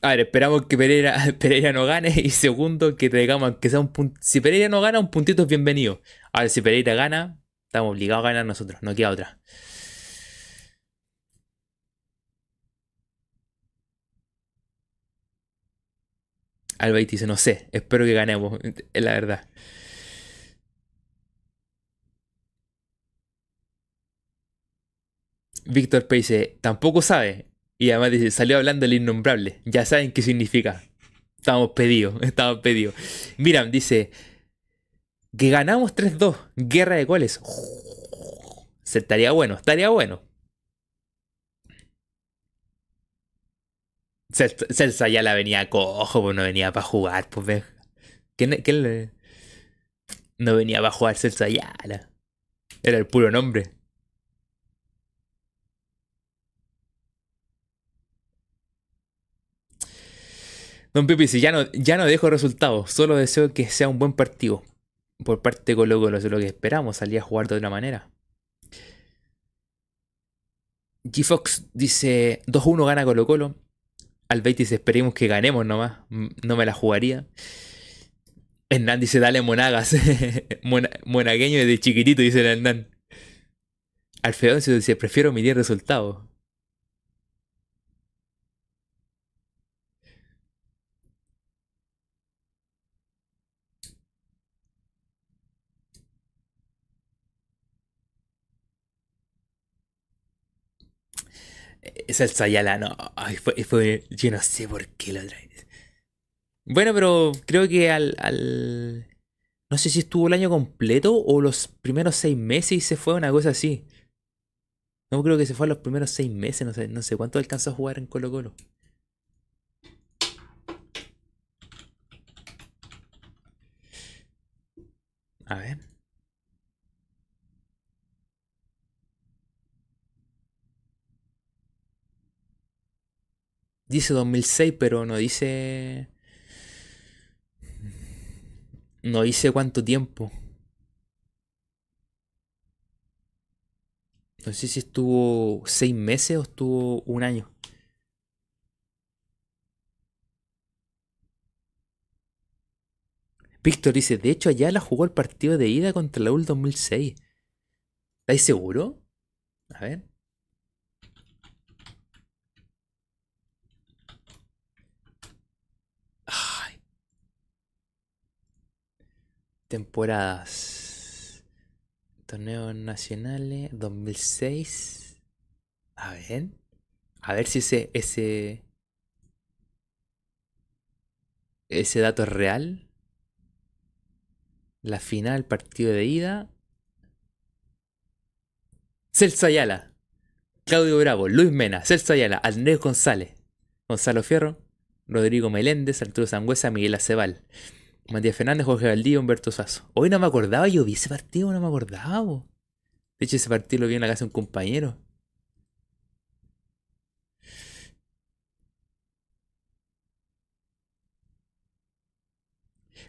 A ver, esperamos que Pereira, Pereira no gane. Y segundo, que tengamos que sea un punto. Si Pereira no gana, un puntito es bienvenido. A ver, si Pereira gana, estamos obligados a ganar nosotros. No queda otra. Albait dice, no sé, espero que ganemos, es la verdad. Víctor P dice, tampoco sabe. Y además dice, salió hablando el innombrable. Ya saben qué significa. Estamos pedidos, estamos pedidos. Mira, dice, que ganamos 3-2. Guerra de goles. Se estaría bueno, estaría bueno. Celsa ya la venía cojo, pues no venía para jugar, pues ve. ¿Quién, No venía para jugar Celsa ya. Era el puro nombre. Don Pipi dice, ya no, ya no dejo resultados, solo deseo que sea un buen partido. Por parte de Colo Colo, es lo que esperamos, salir a jugar de otra manera. G-Fox dice, 2-1 gana Colo Colo al Betis esperemos que ganemos nomás. No me la jugaría. Hernán dice, dale monagas. monagueño desde chiquitito, dice el Hernán. Alfredo dice, prefiero medir resultados. Esa Sayala, no. Ay, fue, fue, yo no sé por qué lo traen. Bueno, pero creo que al, al. No sé si estuvo el año completo o los primeros seis meses y se fue una cosa así. No creo que se fue a los primeros seis meses, no sé, no sé cuánto alcanzó a jugar en Colo Colo. A ver. Dice 2006, pero no dice... No dice cuánto tiempo. No sé si estuvo seis meses o estuvo un año. Víctor dice, de hecho allá la jugó el partido de ida contra la UL 2006. ¿Estáis seguro? A ver. Ay. Temporadas. Torneos nacionales 2006. A ver. A ver si ese ese ese dato es real. La final, partido de ida. Celso Ayala, Claudio Bravo, Luis Mena, Celso Ayala, Andrés González, Gonzalo Fierro, Rodrigo Meléndez, Arturo Sangüesa, Miguel Acebal, Matías Fernández, Jorge Valdío, Humberto Sazo. Hoy no me acordaba, yo vi ese partido, no me acordaba. De hecho, ese partido lo vi en la casa de un compañero.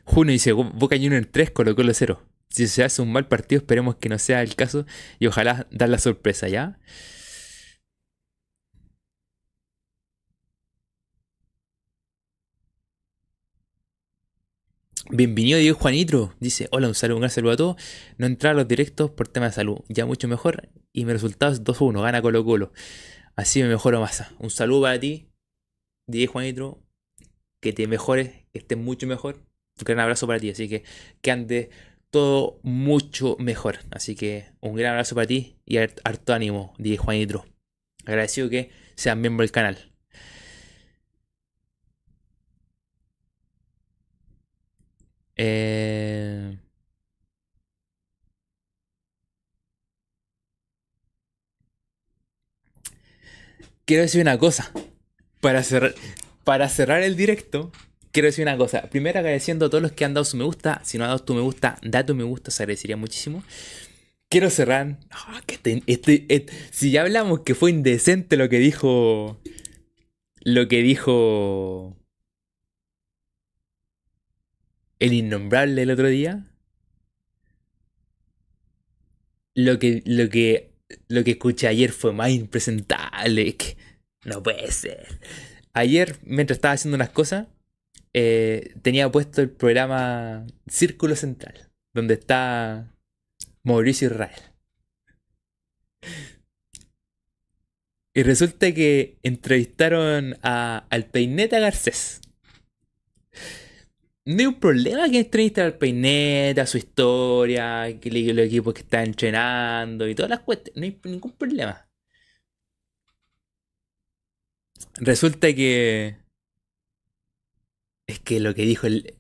Junio dice, Boca Juniors en 3, Colo Colo 0. Si se hace un mal partido, esperemos que no sea el caso y ojalá dar la sorpresa, ¿ya? Bienvenido Diego Juanitro. Dice, hola, un saludo, un gran saludo a todos. No entrar a los directos por tema de salud. Ya mucho mejor. Y mi resultado es 2-1. Gana Colo Colo. Así me mejoro más. Un saludo para ti, Diego Juanitro. Que te mejores, que estés mucho mejor. Un gran abrazo para ti. Así que que ande todo mucho mejor. Así que un gran abrazo para ti y harto ánimo, Diego Juanitro. Agradecido que sean miembro del canal. Eh... Quiero decir una cosa. Para cerrar, para cerrar el directo, quiero decir una cosa. Primero agradeciendo a todos los que han dado su me gusta. Si no has dado tu me gusta, da tu me gusta, se agradecería muchísimo. Quiero cerrar. Ah, este, este, si ya hablamos que fue indecente lo que dijo. Lo que dijo. El innombrable el otro día. Lo que. Lo que. Lo que escuché ayer fue más impresentable. No puede ser. Ayer, mientras estaba haciendo unas cosas, eh, tenía puesto el programa Círculo Central, donde está Mauricio Israel. Y resulta que entrevistaron a, al Peineta Garcés. No hay un problema que entrevisten al Peineta, su historia, que los equipos que está entrenando y todas las cuestiones. No hay ningún problema. Resulta que es que lo que dijo el,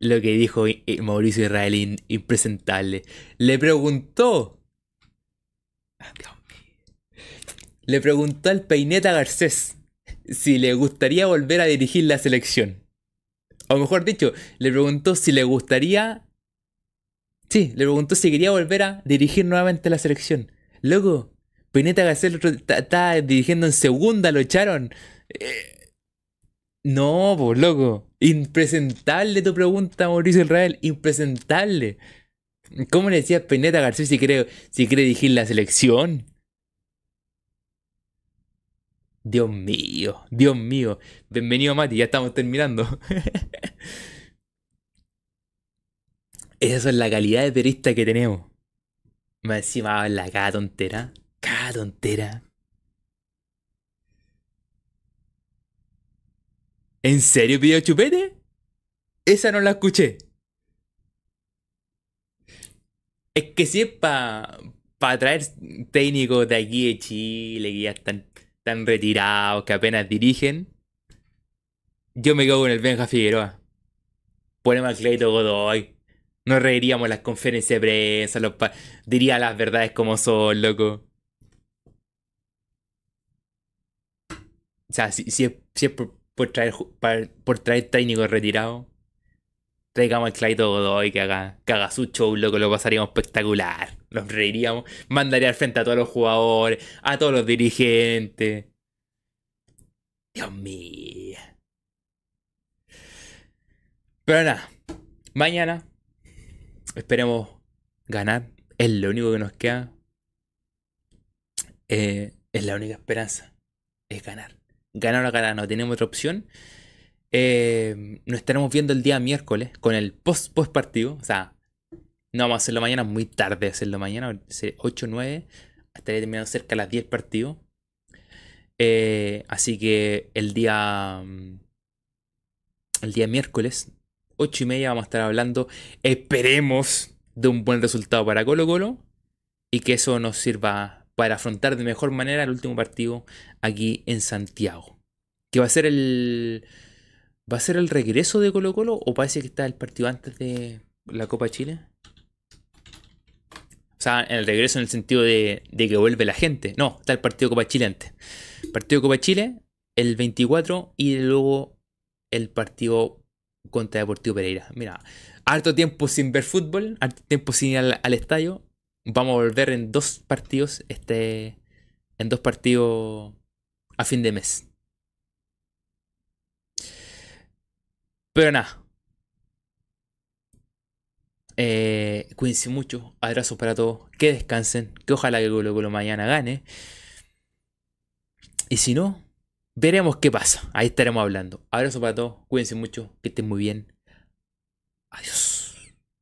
lo que dijo Mauricio Israel impresentable. Le preguntó. Ah, le preguntó al Peineta Garcés si le gustaría volver a dirigir la selección. O mejor dicho, le preguntó si le gustaría. Sí, le preguntó si quería volver a dirigir nuevamente la selección. Luego, Peineta Garcés está dirigiendo en segunda, lo echaron. Eh, no, pues loco. Impresentable tu pregunta, Mauricio Israel. Impresentable. ¿Cómo le decías Peneta García si quiere, si quiere dirigir la selección? Dios mío, Dios mío. Bienvenido, Mati, ya estamos terminando. Esa es la calidad de periodista que tenemos. Me encima habla cada tontera. Cada tontera. ¿En serio pidió chupete? Esa no la escuché. Es que si es para pa traer técnicos de aquí de Chile que ya están tan retirados, que apenas dirigen, yo me quedo con el Benja Figueroa. Ponemos a Cleito Godoy. Nos reiríamos las conferencias de prensa, los diría las verdades como son, loco. O sea, si, si es, por, traer, por traer técnicos retirados, traigamos al Clayto Godoy que haga, haga su show, loco, lo pasaríamos espectacular. Nos reiríamos, mandaría al frente a todos los jugadores, a todos los dirigentes. Dios mío. Pero nada, mañana esperemos ganar. Es lo único que nos queda. Eh, es la única esperanza. Es ganar. Ganar o ganar, no tenemos otra opción. Eh, nos estaremos viendo el día miércoles con el post, post partido. O sea, no vamos a hacerlo mañana, muy tarde hacerlo mañana, 8 o 9. Estaría terminando cerca a las 10 partidos. Eh, así que el día. El día miércoles, 8 y media, vamos a estar hablando. Esperemos de un buen resultado para Colo Colo. Y que eso nos sirva para afrontar de mejor manera el último partido aquí en Santiago. Que va a ser el ¿Va a ser el regreso de Colo Colo o parece que está el partido antes de la Copa Chile? O sea, el regreso en el sentido de, que vuelve la gente. No, está el partido Copa Chile antes. Partido Copa Chile el 24 y luego el partido contra Deportivo Pereira. Mira, harto tiempo sin ver fútbol, harto tiempo sin ir al, al estadio. Vamos a volver en dos partidos, este, en dos partidos a fin de mes. Pero nada. Eh, cuídense mucho. Abrazos para todos. Que descansen. Que ojalá que Colo Colo mañana gane. Y si no, veremos qué pasa. Ahí estaremos hablando. Abrazo para todos. Cuídense mucho. Que estén muy bien. Adiós.